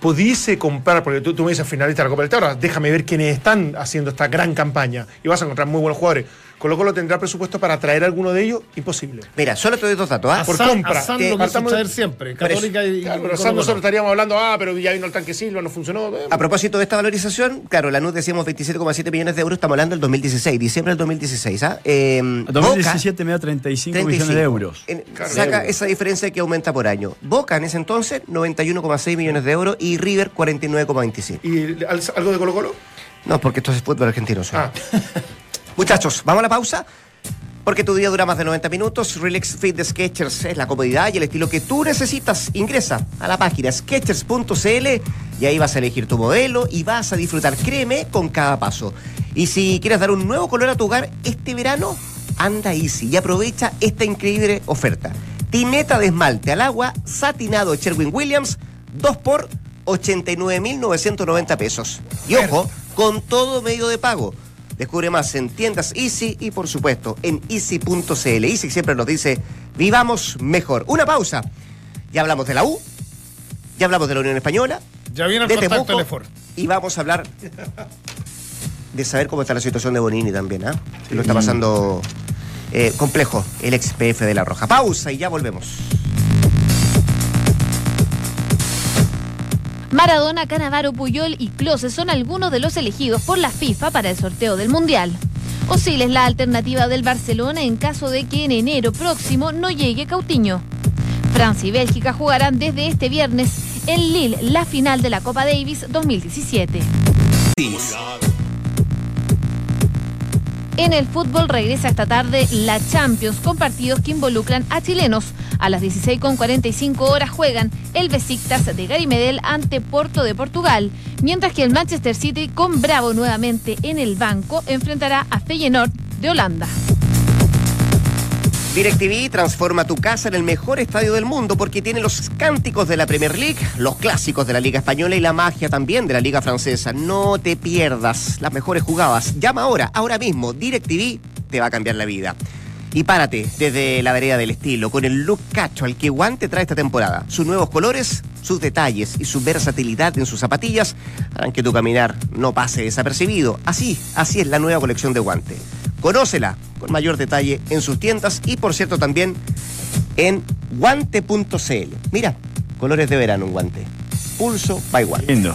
pudiese comprar, porque tú, tú me dices finalista de la Copa del Ahora déjame ver quiénes están haciendo esta gran campaña y vas a encontrar muy buenos jugadores. Colo Colo tendrá presupuesto para traer a alguno de ellos, imposible. Mira, solo te doy dos datos. ¿ah? Por San- compra. a San Eh, lo partamos de- traer siempre. Católica y. Claro, y pero San nosotros estaríamos hablando, ah, pero ya vino el tanque Silva, no funcionó. eh. A propósito de esta valorización, claro, la NUS decíamos 27,7 millones de euros, estamos hablando del 2016, diciembre del 2016. ¿ah? Eh, En 2017 me da 35, 35. millones de euros. En- Claro. saca De euros. esa diferencia que aumenta por año. Boca en ese entonces, 91,6 millones de euros y River 49,25. ¿Y al- algo de Colo Colo? No, porque esto es fútbol argentino. Ah, Muchachos, vamos a la pausa. Porque tu día dura más de 90 minutos. Relax Fit de Sketchers es la comodidad y el estilo que tú necesitas. Ingresa a la página sketchers.cl y ahí vas a elegir tu modelo y vas a disfrutar, créeme, con cada paso. Y si quieres dar un nuevo color a tu hogar este verano, anda easy y aprovecha esta increíble oferta. Tineta de esmalte al agua, satinado Sherwin Williams, 2 por 89.990 pesos. Y ojo, con todo medio de pago. Descubre más en tiendas Easy y por supuesto en easy.cl. Easy siempre nos dice, vivamos mejor. Una pausa. Ya hablamos de la U, ya hablamos de la Unión Española, Ya viene el de contacto Temuco, y vamos a hablar de saber cómo está la situación de Bonini también, ¿ah? Que lo está pasando eh, complejo el ex PF de La Roja. Pausa y ya volvemos. Maradona, Canavaro, Puyol y Close son algunos de los elegidos por la FIFA para el sorteo del Mundial. Osil es la alternativa del Barcelona en caso de que en enero próximo no llegue Cautiño. Francia y Bélgica jugarán desde este viernes en Lille la final de la Copa Davis 2017. En el fútbol regresa esta tarde la Champions con partidos que involucran a chilenos. A las 16.45 horas juegan el Besiktas de Gary Medel ante Porto de Portugal, mientras que el Manchester City con Bravo nuevamente en el banco enfrentará a Feyenoord de Holanda. DirecTV transforma tu casa en el mejor estadio del mundo porque tiene los cánticos de la Premier League, los clásicos de la Liga Española y la magia también de la Liga Francesa. No te pierdas las mejores jugadas. Llama ahora, ahora mismo. DirecTV te va a cambiar la vida. Y párate desde la vereda del estilo con el look cacho al que Guante trae esta temporada. Sus nuevos colores, sus detalles y su versatilidad en sus zapatillas harán que tu caminar no pase desapercibido. Así, así es la nueva colección de Guante. Conócela con mayor detalle en sus tiendas y por cierto también en guante.cl. Mira, colores de verano en guante. Pulso by guante. Lindo.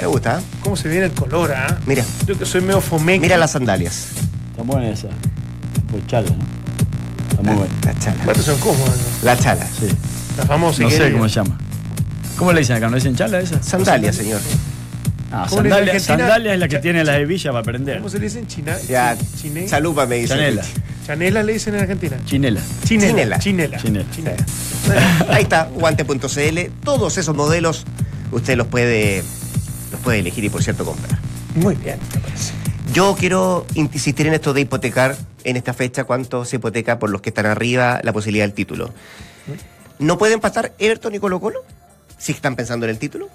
¿Te gusta? eh? ¿Cómo se viene el color, ah? Mira, Yo que soy medio fomeque. mira las sandalias. Está buena esa. Pues chala, ¿no? Está muy buena. La chala. Estos son cómodos, ¿no? La chala. Sí. La famosa. No sé cómo se llama. ¿Cómo le dicen acá? ¿No dicen chala esa? Sandalias, señor. Ah, ¿Cómo le dicen sandalia, es la que tiene la hebilla para prender. ¿Cómo se le dice en China? Ya, Chine- chalupa me dice. Chanela. Chanela le dicen en Argentina. Chinela. Chinela. Chinela. Chinela. Chinela. Ahí está, guante.cl. Todos esos modelos usted los puede, los puede elegir y por cierto comprar. Muy bien, me parece. Yo quiero insistir en esto de hipotecar en esta fecha cuánto se hipoteca por los que están arriba la posibilidad del título. ¿No puede empatar Everton y Colo Colo? Si están pensando en el título.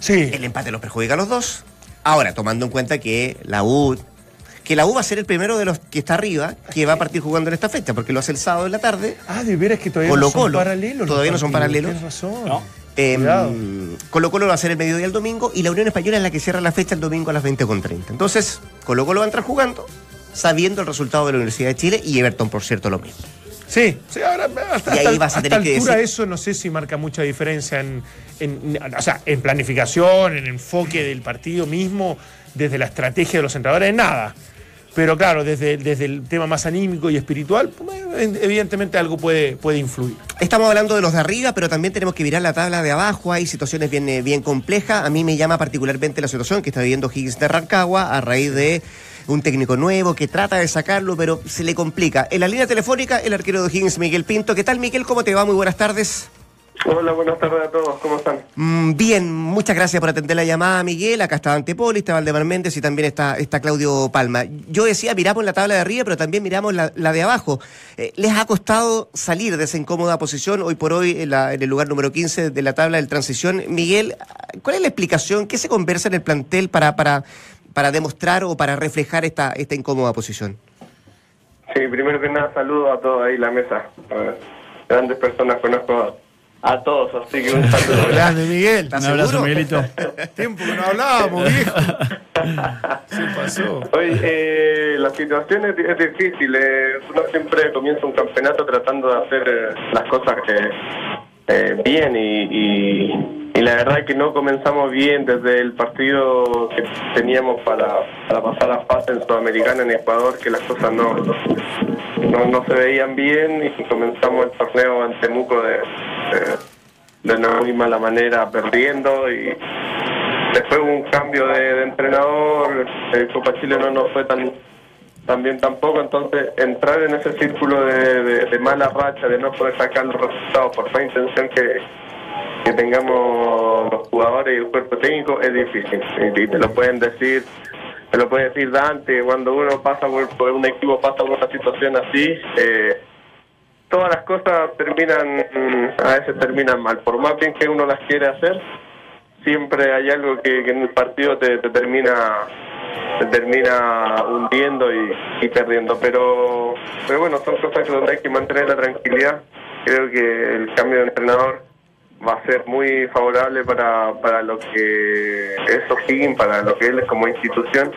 Sí. El empate los perjudica a los dos. Ahora, tomando en cuenta que la U. Que la U va a ser el primero de los que está arriba, que va a partir jugando en esta fecha, porque lo hace el sábado en la tarde. Ah, de veras que todavía Colo no son Colo. paralelos. los Todavía no son paralelos. Tienes razón. No. Eh, Cuidado. Colo Colo va a ser el mediodía el domingo y la Unión Española es la que cierra la fecha el domingo a las 20.30. Entonces, Colo Colo va a entrar jugando, sabiendo el resultado de la Universidad de Chile y Everton, por cierto, lo mismo. Sí, sí, ahora hasta, Y ahí hasta- vas a hasta tener que altura decir- eso no sé si marca mucha diferencia en, en- o sea, en planificación, en enfoque del partido mismo, desde la estrategia de los entrenadores, nada. Pero claro, desde, desde el tema más anímico y espiritual, pues, evidentemente algo puede, puede influir. Estamos hablando de los de arriba, pero también tenemos que mirar la tabla de abajo. Hay situaciones bien, eh, bien complejas. A mí me llama particularmente la situación que está viviendo Higgins de Rancagua a raíz de un técnico nuevo que trata de sacarlo, pero se le complica. En la línea telefónica, el arquero de Higgins, Miguel Pinto. ¿Qué tal, Miguel? ¿Cómo te va? Muy buenas tardes. Hola, buenas tardes a todos, ¿cómo están? Mm, Bien, muchas gracias por atender la llamada, Miguel. Acá está Antepoli, está Valdemar Méndez y también está, está Claudio Palma. Yo decía, miramos la tabla de arriba, pero también miramos la, la de abajo. Eh, ¿Les ha costado salir de esa incómoda posición hoy por hoy en, la- en el lugar número 15 de la tabla de transición? Miguel, ¿cuál es la explicación? ¿Qué se conversa en el plantel para, para, para demostrar o para reflejar esta, esta incómoda posición? Sí, primero que nada saludo a todos ahí en la mesa. Grandes personas conozco a todos, así que un saludo. Grande, Miguel. Un abrazo, seguro? Miguelito. Tiempo que no hablábamos, viejo. ¿Qué pasó? Hoy eh, la situación es, es difícil. eh, uno siempre comienza un campeonato tratando de hacer eh, las cosas eh, eh, bien y, y, y la verdad que no comenzamos bien desde el partido que teníamos para, para pasar a fase en Sudamericana en Ecuador, que las cosas no, no, no se veían bien y comenzamos el torneo en Temuco de, de, de una muy mala manera perdiendo y después hubo un cambio de, entrenador, el Copa Chile no nos fue tan bien tampoco, entonces entrar en ese círculo de, de- de mala racha, de no poder sacar los resultados por más intención que, que tengamos los jugadores y el cuerpo técnico es difícil. Y, te lo pueden decir, te lo puede decir Dante, cuando uno pasa por, un equipo, pasa por una situación así, eh, todas las cosas terminan, mm, a veces terminan mal, por más bien que uno las quiere hacer, siempre hay algo que, en el partido te, te termina te termina hundiendo y, perdiendo pero pero bueno son cosas donde hay que mantener la tranquilidad creo que el cambio de entrenador va a ser muy favorable para, para lo que es O'Higgins, para lo que él es como institución.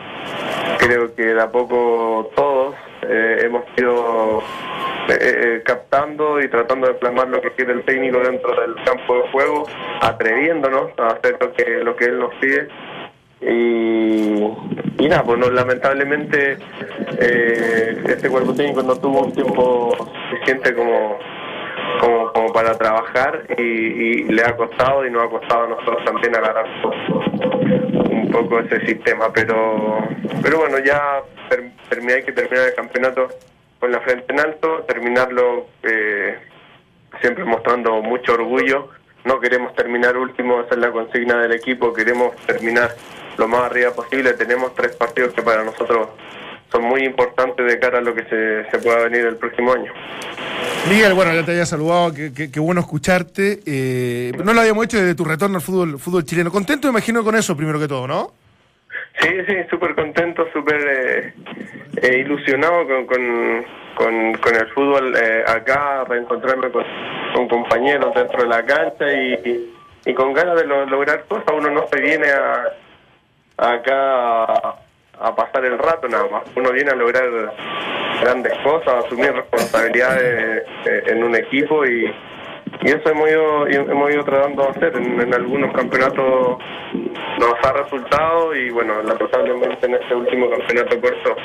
Creo que de a poco todos eh, hemos ido eh, eh, captando y tratando de plasmar lo que quiere el técnico dentro del campo de juego, atreviéndonos a hacer lo que, lo que él nos pide. Y, y nada, pues no, lamentablemente eh, este cuerpo técnico no tuvo un tiempo suficiente como, para trabajar y, y le ha costado y nos ha costado a nosotros también agarrar un poco, ese sistema pero pero bueno ya hay que terminar el campeonato con la frente en alto, terminarlo eh, siempre mostrando mucho orgullo. No queremos terminar último, esa es la consigna del equipo, queremos terminar lo más arriba posible. Tenemos tres partidos que para nosotros son muy importantes de cara a lo que se pueda venir el próximo año. Miguel, bueno, ya te había saludado, qué, bueno escucharte. Eh, no lo habíamos hecho desde tu retorno al fútbol, chileno. Contento, imagino, con eso, primero que todo, ¿no? Sí, sí, súper contento, súper eh, eh, ilusionado con, con, el fútbol acá, reencontrarme con, con compañeros dentro de la cancha y, con ganas de lo- lograr cosas. Uno no se viene a, acá a, pasar el rato nada más, uno viene a lograr grandes cosas, a asumir responsabilidades eh, en un equipo y, y eso hemos ido, hemos ido tratando de hacer. En, en algunos campeonatos nos ha resultado y bueno, lamentablemente en este último campeonato corto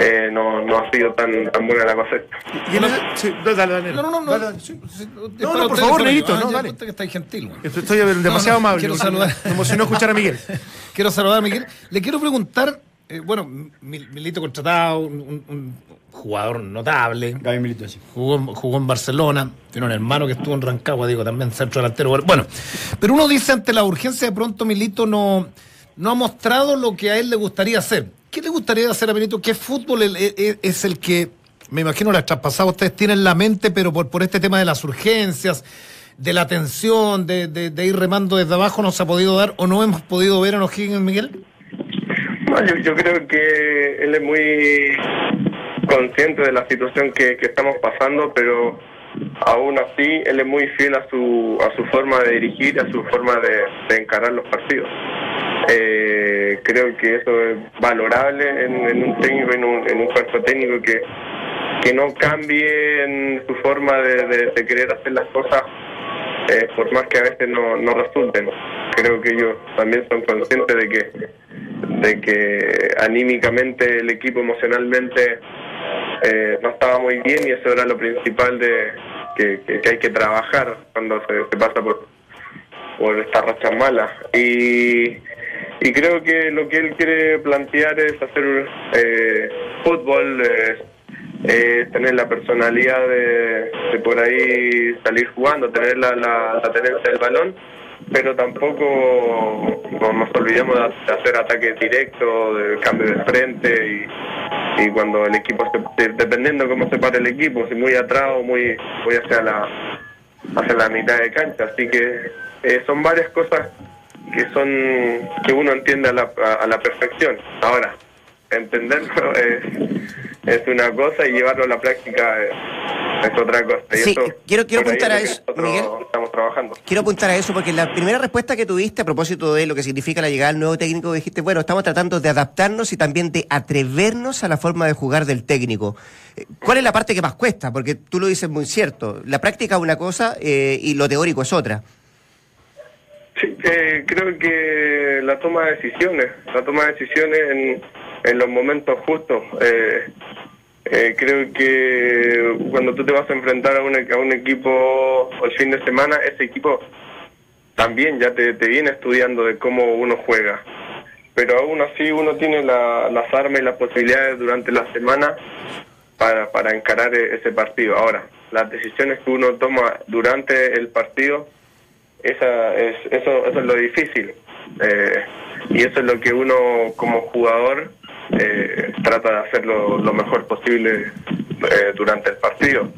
eh, no, no ha sido tan, tan buena la cosecha. Y en ese- sí, dale, dale, No, no, no. no, Dale, sí. Sí, No, por favor, Negrito, Ah, no, ya dale. que estáis gentil. Estoy, estoy demasiado no, amable. quiero saludar. Me emocionó escuchar a Miguel. Quiero saludar a Miguel. Le quiero preguntar, eh, bueno, Mil- Milito contratado, un, jugador notable, Gaby Milito, sí. jugó, en- jugó en Barcelona, tiene un hermano que estuvo en Rancagua, digo, también centro delantero. Bueno, pero uno dice ante la urgencia de pronto Milito no, no ha mostrado lo que a él le gustaría hacer. ¿Qué le gustaría hacer a Milito? ¿Qué fútbol e- e- es el que, me imagino, las traspasadas ustedes tienen en la mente, pero por, por este tema de las urgencias, de la tensión, de, de- de ir remando desde abajo, no se ha podido dar o no hemos podido ver a O'Higgins, Miguel? No, yo, yo creo que él es muy consciente de la situación que, que estamos pasando, pero aún así él es muy fiel a su, a su forma de dirigir, a su forma de, de encarar los partidos. Eh, creo que eso es valorable en, un técnico, en un, en un cuerpo técnico que, que no cambie en su forma de, de- de querer hacer las cosas eh, por más que a veces no, no resulten. Creo que ellos también son conscientes de que de que anímicamente el equipo emocionalmente eh, no estaba muy bien y eso era lo principal de que, que- hay que trabajar cuando se, pasa por por estas rachas malas y y creo que lo que él quiere plantear es hacer eh, fútbol eh, tener la personalidad de, de por ahí salir jugando tener la, la, la tenencia del balón pero tampoco no nos olvidemos de hacer ataques directos, de cambio de frente y, y cuando el equipo, se, de- dependiendo cómo se pare el equipo, si muy atrás o muy, muy hacia la hacia la mitad de cancha. Así que eh, son varias cosas que son que uno entiende a la, a, a la perfección. Ahora, entenderlo es, es una cosa y llevarlo a la práctica es, es otra cosa. Y Sí, eso, quiero- quiero apuntar a eso, Miguel. Estamos trabajando. Quiero apuntar a eso porque la primera respuesta que tuviste a propósito de lo que significa la llegada del nuevo técnico, dijiste, bueno, estamos tratando de adaptarnos y también de atrevernos a la forma de jugar del técnico. Eh, ¿Cuál es la parte que más cuesta? Porque tú lo dices muy cierto. La práctica es una cosa eh, y lo teórico es otra. Sí, eh, creo que la toma de decisiones, la toma de decisiones en, en los momentos justos. Eh, eh, creo que cuando tú te vas a enfrentar a un, a un equipo el fin de semana, ese equipo también ya te, te viene estudiando de cómo uno juega. Pero aún así uno tiene la- las armas y las posibilidades durante la semana para, para encarar e- ese partido. Ahora, las decisiones que uno toma durante el partido esa es, eso, eso es lo difícil. Eh, y eso es lo que uno como jugador eh, trata de hacer lo, mejor posible eh, durante el partido.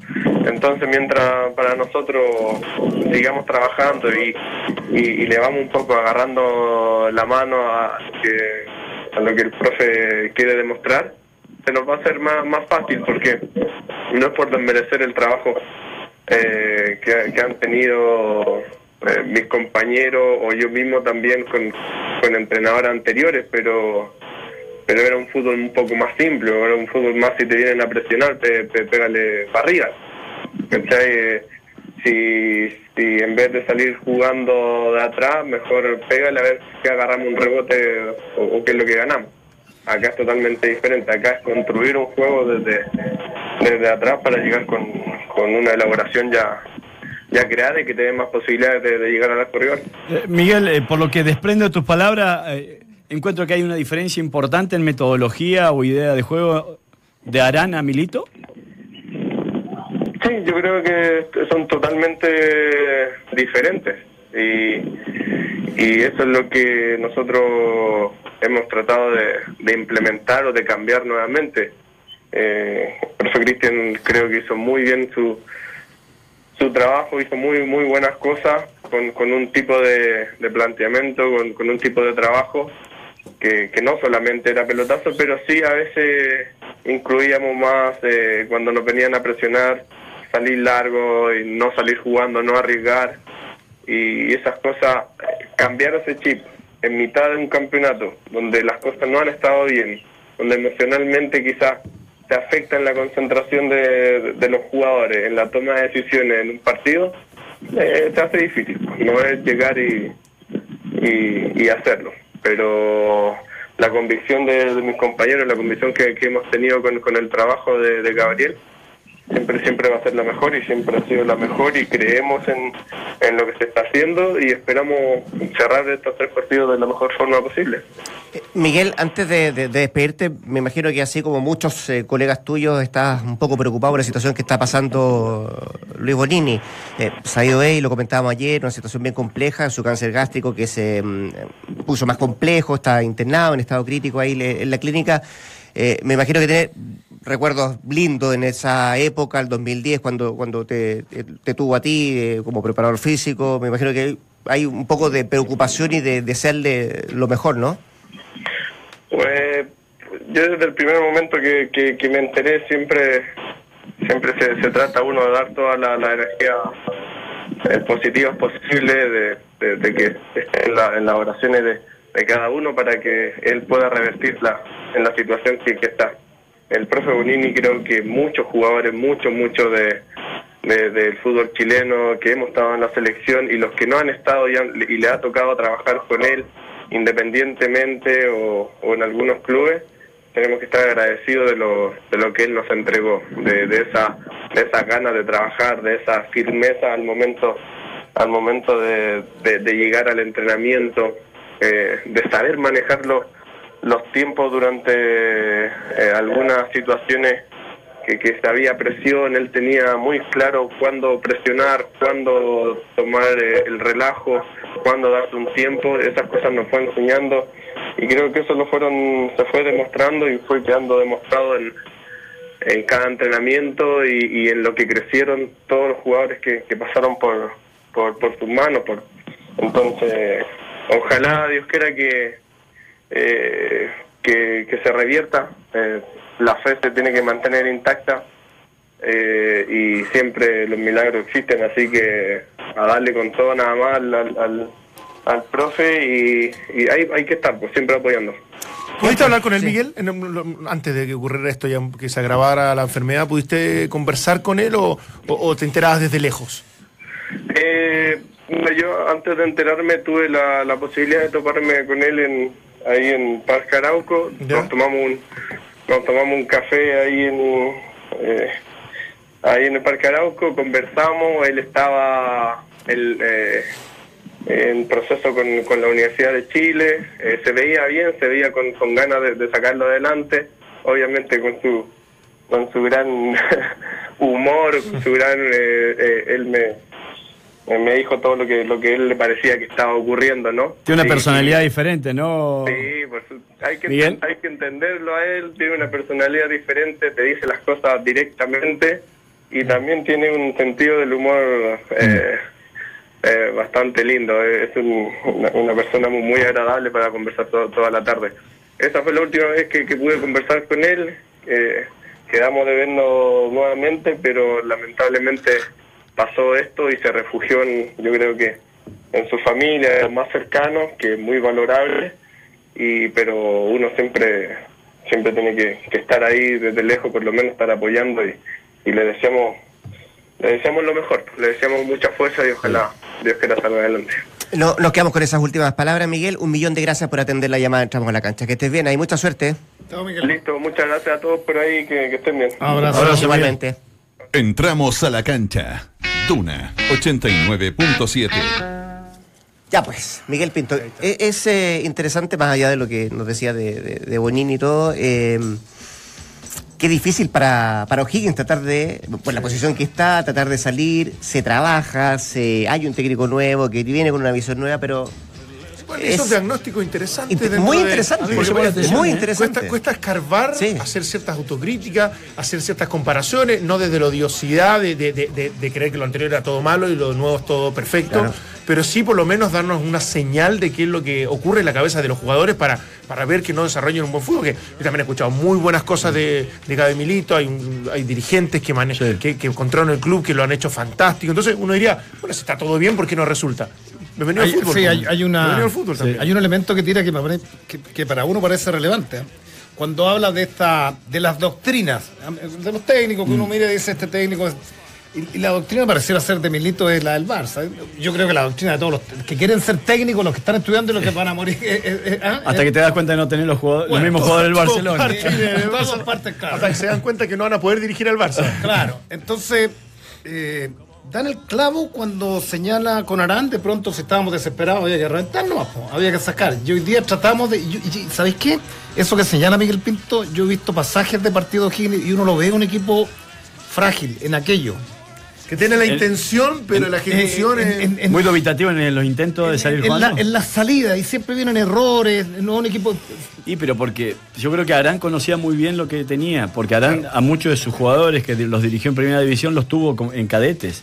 Entonces, mientras para nosotros sigamos trabajando y, y, le vamos un poco agarrando la mano a, que, a lo que el profe quiere demostrar, se nos va a hacer más, fácil porque no es por desmerecer el trabajo eh, que, que han tenido eh, mis compañeros o yo mismo también con, con entrenadores anteriores, pero pero era un fútbol un poco más simple, era un fútbol más si te vienen a presionar, te, te pégale arriba. ¿Cachai? Si, si en vez de salir jugando de atrás, mejor pégale a ver si agarramos un rebote o, qué es lo que ganamos. Acá es totalmente diferente, acá es construir un juego desde, desde atrás para llegar con, con una elaboración ya ya creada y que te dé más posibilidades de, llegar al arco rival. Eh, Miguel, eh, por lo que desprendo de tus palabras, eh, encuentro que hay una diferencia importante en metodología o idea de juego de Arán a Milito. Sí, yo creo que son totalmente diferentes y, y eso es lo que nosotros hemos tratado de, implementar o de cambiar nuevamente. Eh, eso Cristian creo que hizo muy bien su, su trabajo, hizo muy muy buenas cosas con, con un tipo de, de planteamiento, con, con un tipo de trabajo que, no solamente era pelotazo, pero sí a veces incluíamos más eh, cuando nos venían a presionar, salir largo y no salir jugando, no arriesgar y esas cosas, cambiar ese chip en mitad de un campeonato donde las cosas no han estado bien, donde emocionalmente quizás te afecta en la concentración de, los jugadores, en la toma de decisiones en un partido, eh, te hace difícil. No es llegar y, y hacerlo. Pero la convicción de, mis compañeros, la convicción que, hemos tenido con, el trabajo de Gabriel, siempre siempre va a ser la mejor y siempre ha sido la mejor y creemos en, en lo que se está haciendo y esperamos cerrar estos tres partidos de la mejor forma posible. Eh, Miguel, antes de, de- de despedirte, me imagino que así como muchos eh, colegas tuyos, estás un poco preocupado por la situación que está pasando Luis Bonini. Eh, ahí, lo comentábamos ayer, una situación bien compleja, su cáncer gástrico que se mm, puso más complejo, está internado en estado crítico ahí le- en la clínica. Eh, me imagino que tiene recuerdos lindos en esa época, el 2010, cuando, cuando te, tuvo a ti eh, como preparador físico. Me imagino que hay un poco de preocupación y de desearle lo mejor, ¿no? Pues yo desde el primer momento que, que, que me enteré siempre siempre se, se trata uno de dar toda la, la energía eh, positiva posible de, de- de que esté en, la- en las oraciones de, de cada uno para que él pueda revertirla en la situación que, está. El profe Bonini creo que muchos jugadores, muchos, muchos de, de- del fútbol chileno que hemos estado en la selección y los que no han estado y, han- y le ha tocado trabajar con él independientemente o, en algunos clubes, tenemos que estar agradecidos de lo, de lo que él nos entregó, de, de esa de esas ganas de trabajar, de esa firmeza al momento al momento de- de llegar al entrenamiento, eh, de saber manejar los, los tiempos durante eh, algunas situaciones que, que había presión, él tenía muy claro cuándo presionar, cuándo tomar eh, el relajo, cuándo darse un tiempo, esas cosas nos fue enseñando y creo que eso lo fueron, se fue demostrando y fue quedando demostrado en, en cada entrenamiento y, y en lo que crecieron todos los jugadores que, que pasaron por, por, por sus manos. Por, entonces, ojalá Dios quiera que, eh, que, que se revierta. Eh, la fe se tiene que mantener intacta eh, y siempre los milagros existen, así que a darle con todo nada más al, al, al- al profe y, y hay, hay que estar, pues siempre apoyando. ¿Pudiste hablar con él, Sí. Miguel? Antes de que ocurriera esto, ya que se agravara la enfermedad, ¿pudiste conversar con él o, o- o te enterabas desde lejos? Eh, yo antes de enterarme tuve la, la posibilidad de toparme con él en, ahí en Parque Arauco. Ya. Nos tomamos un nos tomamos un café ahí en eh, ahí en el Parque Arauco, conversamos, él estaba él, eh, en proceso con, con la Universidad de Chile, eh, se veía bien, se veía con, con ganas de, de sacarlo adelante, obviamente con su con su gran humor, con su gran eh, eh, él me me dijo todo lo que lo que él le parecía que estaba ocurriendo, ¿no? Tiene una Sí, personalidad diferente, ¿no? Sí, pues hay que, Miguel. hay que entenderlo a él, tiene una personalidad diferente, te dice las cosas directamente y también tiene un sentido del humor eh, eh, bastante lindo, eh, es un- una, una persona muy, muy agradable para conversar to- toda la tarde. Esa fue la última vez que, que pude conversar con él, eh, quedamos de vernos nuevamente, pero lamentablemente pasó esto y se refugió en, yo creo que en su familia, en los más cercanos, que es muy valorable, y pero uno siempre siempre tiene que, que estar ahí desde lejos, por lo menos estar apoyando y, y le deseamos le deseamos lo mejor, le deseamos mucha fuerza y ojalá Dios quiera salga adelante. No, nos quedamos con esas últimas palabras, Miguel. Un millón de gracias por atender la llamada. Entramos a la cancha. Que estés bien, hay mucha suerte. Listo, muchas gracias a todos por ahí, que, que estén bien. Abrazo. Abrazo, igualmente. Entramos a la cancha. Duna 89.7. Ya pues, Miguel Pinto, e- es eh, interesante, más allá de lo que nos decía de, de, de Bonini y todo, eh, qué difícil para, para O'Higgins tratar de, por la posición que está, tratar de salir, se trabaja, se, hay un técnico nuevo que viene con una visión nueva, pero Bueno, Es- esos diagnósticos interesantes. Inter- dentro muy de- interesante, Porque muy interesante. Cuesta, cuesta escarbar, Sí. hacer ciertas autocríticas, hacer ciertas comparaciones, no desde la odiosidad de, de- creer que lo anterior era todo malo y lo nuevo es todo perfecto, Claro. pero sí por lo menos darnos una señal de qué es lo que ocurre en la cabeza de los jugadores para, para ver que no desarrollan un buen fútbol. Que yo también he escuchado muy buenas cosas de, de Gaby Milito, hay, un- hay dirigentes que, mane- Sí. que, que encontraron el club que lo han hecho fantástico. Entonces uno diría, bueno, si está todo bien, ¿por qué no resulta? Bienvenido Hay, al fútbol. sí, hay, hay una, Bienvenido al fútbol sí, también. hay un elemento que tira que, para uno parece relevante. ¿eh? Cuando habla de esta de las doctrinas, ¿eh? de los técnicos, que uno mire y dice este técnico. es- y, y la doctrina pareciera ser de Milito es la del Barça. ¿eh? Yo creo que la doctrina de todos los que quieren ser técnicos, los que están estudiando y los que van a morir. eh, eh, eh, ¿ah? Hasta que te das cuenta de no tener los, jugadores, los mismos jugadores del Barcelona. parte todas partes, claro. Hasta que se dan cuenta que no van a poder dirigir al Barça. Claro, entonces eh, dan el clavo cuando señala con Arán, de pronto si estábamos desesperados había que reventar, no, po, había que sacar. Y hoy día tratamos de, y- ¿sabéis qué? Eso que señala Miguel Pinto, yo he visto pasajes de partido Higgins y uno lo ve un equipo frágil en aquello. Que tiene la El- intención, pero la ejecución es... en- en- Muy dubitativo en los intentos de salir en, la, jugando. en la salida y siempre vienen errores, no un equipo Y pero porque yo creo que Arán conocía muy bien lo que tenía, porque Arán a muchos de sus jugadores que los dirigió en primera división los tuvo en cadetes.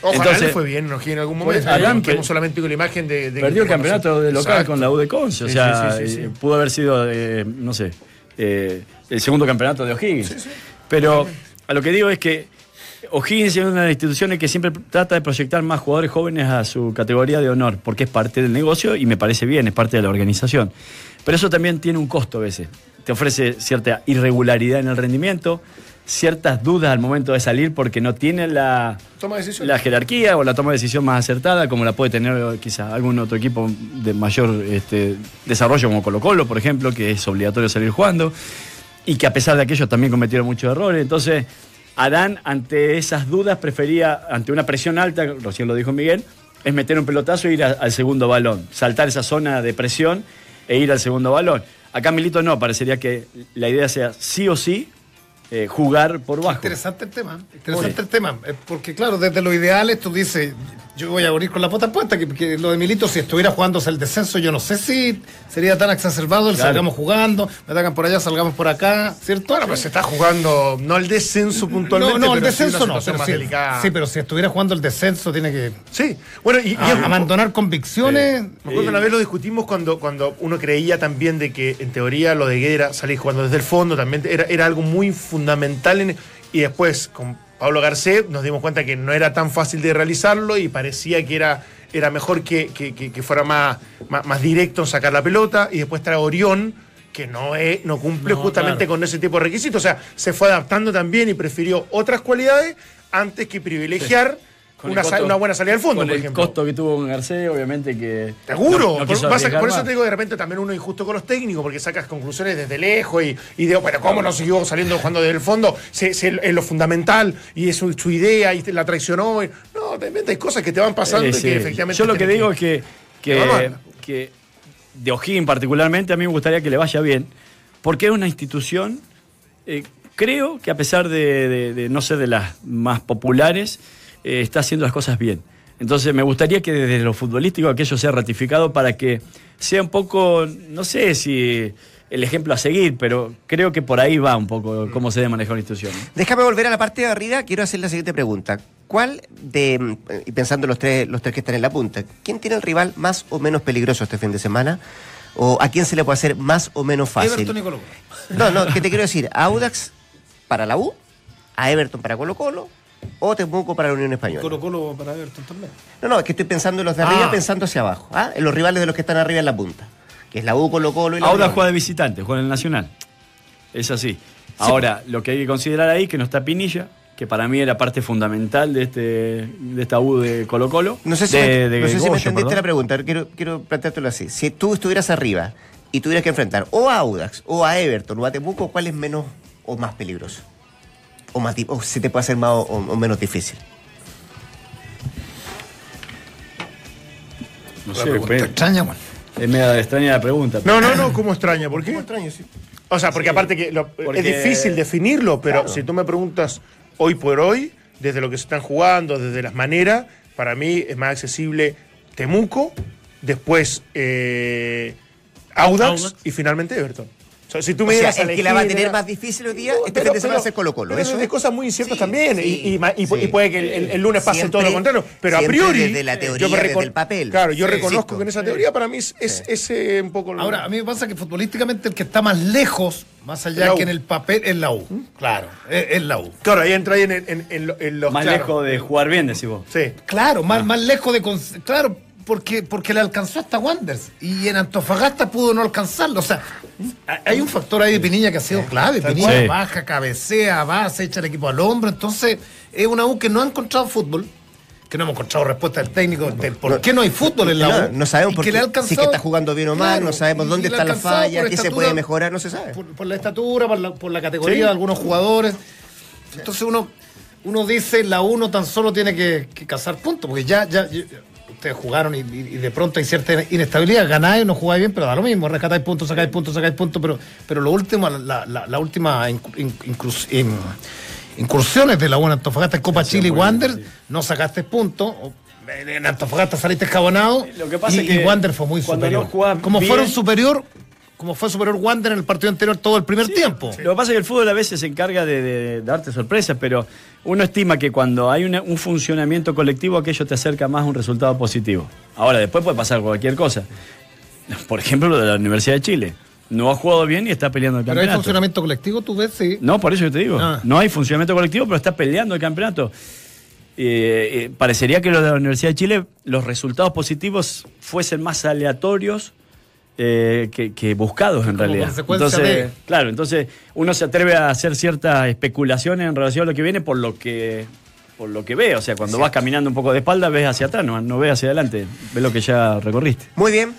Ojalá Entonces, le fue bien, ¿no? en algún momento. Pues, quedamos pe- solamente con la imagen de... de- Perdió el campeonato de local Exacto. con la U de Conce, o sea, sí, sí, sí, sí. eh, pudo haber sido, eh, no sé, eh, el segundo campeonato de O'Higgins. Pero a lo que digo es que O'Higgins es una de las instituciones que siempre trata de proyectar más jugadores jóvenes a su categoría de honor, porque es parte del negocio y me parece bien, es parte de la organización. Pero eso también tiene un costo a veces. Te ofrece cierta irregularidad en el rendimiento, ciertas dudas al momento de salir porque no tiene la, Toma decisión. la jerarquía o la toma de decisión más acertada, como la puede tener quizás algún otro equipo de mayor este, desarrollo, como Colo Colo, por ejemplo, que es obligatorio salir jugando, y que a pesar de aquello también cometieron muchos errores. Entonces, Arán, ante esas dudas, prefería, ante una presión alta, recién lo dijo Miguel, es meter un pelotazo e ir al segundo balón, saltar esa zona de presión e ir al segundo balón. Acá Milito no, parecería que la idea sea sí o sí eh, jugar por bajo. Interesante el tema, interesante el tema, eh, porque claro, desde los ideales tú dices, yo voy a morir con la pota puesta, que, que lo de Milito, si estuviera jugándose el descenso, yo no sé si sería tan exacerbado el Claro. salgamos jugando, me atacan por allá, salgamos por acá, ¿cierto? Bueno, pero se está jugando, no el descenso puntualmente, no, no, el pero sí descenso no, pero más sí, delicada. sí, pero si estuviera jugando el descenso tiene que Sí, bueno, y, abandonar convicciones. Me acuerdo una vez lo discutimos cuando, cuando uno creía también de que en teoría lo de Guerra, salir jugando desde el fondo, también era, era algo muy fundamental. en- y después con Pablo Garcés nos dimos cuenta que no era tan fácil de realizarlo y parecía que era, era mejor que, que- que- que fuera más, más, más directo en sacar la pelota. Y después trae Orión, que no, es, no cumple No, justamente claro. con ese tipo de requisitos. O sea, se fue adaptando también y prefirió otras cualidades antes que privilegiar una, sa- buena salida al fondo, Con por el ejemplo. costo que tuvo con Garcés, obviamente que. No- no por, a- eso te digo de repente también uno injusto con los técnicos, porque sacas conclusiones desde lejos y, y digo, bueno, ¿cómo no siguió saliendo jugando desde el fondo? Si es lo fundamental y es su, su idea y te la traicionó. y- no, de repente hay cosas que te van pasando Eh, y sí. que efectivamente. Yo lo que digo es que, que, de O'Higgins particularmente a mí me gustaría que le vaya bien, porque es una institución, eh, creo que a pesar de, de- de no ser de las más populares, eh, está haciendo las cosas bien. Entonces me gustaría que desde lo futbolístico aquello sea ratificado para que sea un poco, no sé si el ejemplo a seguir, pero creo que por ahí va un poco cómo se debe manejar una institución. ¿no? Déjame volver a la parte de arriba. Quiero hacer la siguiente pregunta. ¿Cuál de, mm, y pensando los tres, los tres que están en la punta, quién tiene el rival más o menos peligroso este fin de semana? ¿O a quién se le puede hacer más o menos fácil? Everton y Colo Colo. No, no, ¿qué te quiero decir? ¿A Audax para la U? ¿A Everton para Colo Colo? ¿O Temuco para la Unión Española? Colo Colo para Everton también. No, no, es que estoy pensando en los de arriba, Ah. pensando hacia abajo. ¿ah? En los rivales de los que están arriba en la punta. Que es la U, Colo Colo y la Unión. juega de visitante, juega en el Nacional. Es así. Ahora, lo que hay que considerar ahí que no está Pinilla, que para mí era parte fundamental de este de esta U de Colo Colo. No sé si, de, me, de no sé si me Goyo, entendiste perdón. la pregunta, quiero, quiero planteártelo así. Si tú estuvieras arriba y tuvieras que enfrentar o a Audax, o a Everton, o a Temuco, ¿cuál es menos o más peligroso? O, más, o si te puede hacer más o, o menos difícil. No sé, pe- extraña, bueno. es media extraña la pregunta. No, no, no, ¿cómo extraña? ¿Por qué? extraño, sí. O sea, porque aparte que lo- Porque- es difícil definirlo, pero si tú me preguntas hoy por hoy, desde lo que se están jugando, desde las maneras, para mí es más accesible Temuco, después eh, Audax, Audax. y finalmente Everton. O sea, si tú O me sea, dieras a el que la va a tener más difícil hoy día, No, este fin de semana es el Colo Colo. pero Eso de es cosas muy inciertas Sí, también. sí, y, puede que el, el- el lunes pase Siempre- todo lo contrario. Pero a priori. desde la teoría, yo me desde el papel. Claro, yo Sí, reconozco que en esa teoría para mí es, es- ese un poco. lo- Ahora, a mí me pasa que futbolísticamente el que está más lejos, más allá que en el papel, es la U. Claro, es, la U. Claro, ahí entra ahí en, en- en lo- en los. Más claro. lejos de jugar bien, decís vos. Sí. Claro, más, más lejos de. Claro, porque, porque le alcanzó hasta Wanderers. Y en Antofagasta pudo no alcanzarlo. O sea, ha- hay un factor ahí de Pinilla que ha sido clave. Pinilla Sí. baja, cabecea, va, se echa el equipo al hombro. Entonces, es una U que no ha encontrado fútbol. Que no hemos encontrado respuesta del técnico del por qué no hay fútbol en la U. no sabemos por qué, que alcanzado- está jugando bien o mal, no sabemos dónde está la falla, qué se puede mejorar, no se sabe. por, por la estatura, por la, por la categoría de algunos jugadores. Entonces uno, uno dice, la uno tan solo tiene que, que cazar puntos, porque ya, ya, ya- ustedes jugaron y, de pronto hay cierta inestabilidad, ganáis, no jugáis bien, pero da lo mismo, rescatáis puntos, sacáis puntos, sacáis puntos, pero, pero lo último, la, la, la última incu- in- incursiones de la U en Antofagasta en Copa Chile y Wander, no sacaste puntos. En Antofagasta saliste escabonado Lo que pasa y, es que y Wander fue muy superior. no como bien- fueron superior, como fue superior Wander en el partido anterior todo el primer tiempo. Lo que pasa es que el fútbol a veces se encarga de, de darte sorpresas, pero uno estima que cuando hay una- un funcionamiento colectivo, aquello te acerca más a un resultado positivo. Ahora, después puede pasar cualquier cosa. Por ejemplo, lo de la Universidad de Chile. No ha jugado bien y está peleando el Pero hay campeonato. funcionamiento colectivo, tú ves, sí. No, por eso yo te digo. Ah. No hay funcionamiento colectivo, pero está peleando el campeonato. Eh, eh, parecería que lo de la Universidad de Chile, los resultados positivos fuesen más aleatorios eh, que, que buscados en Como realidad. consecuencia Entonces, de- claro, entonces uno se atreve a hacer ciertas especulaciones en relación a lo que viene por lo que por lo que ve. O sea, cuando vas caminando un poco de espalda, ves hacia atrás, no, no ves hacia adelante, ves lo que ya recorriste. Muy bien,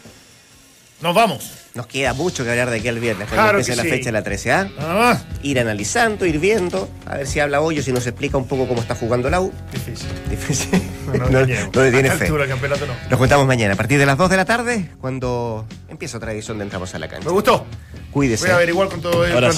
Nos vamos. nos queda mucho que hablar de aquí al viernes, cuando Claro empiece que la sí. fecha de la 13A. Nada más. Ir analizando, ir viendo, a ver si habla Hoyo, si nos explica un poco cómo está jugando la U. Difícil. Difícil. No, No, no le tiene fe. altura del campeonato no. Nos juntamos mañana a partir de las 2 de la tarde, cuando empieza otra edición de Entramos a la Cancha. Me gustó. Cuídese. Voy a averiguar con todo el.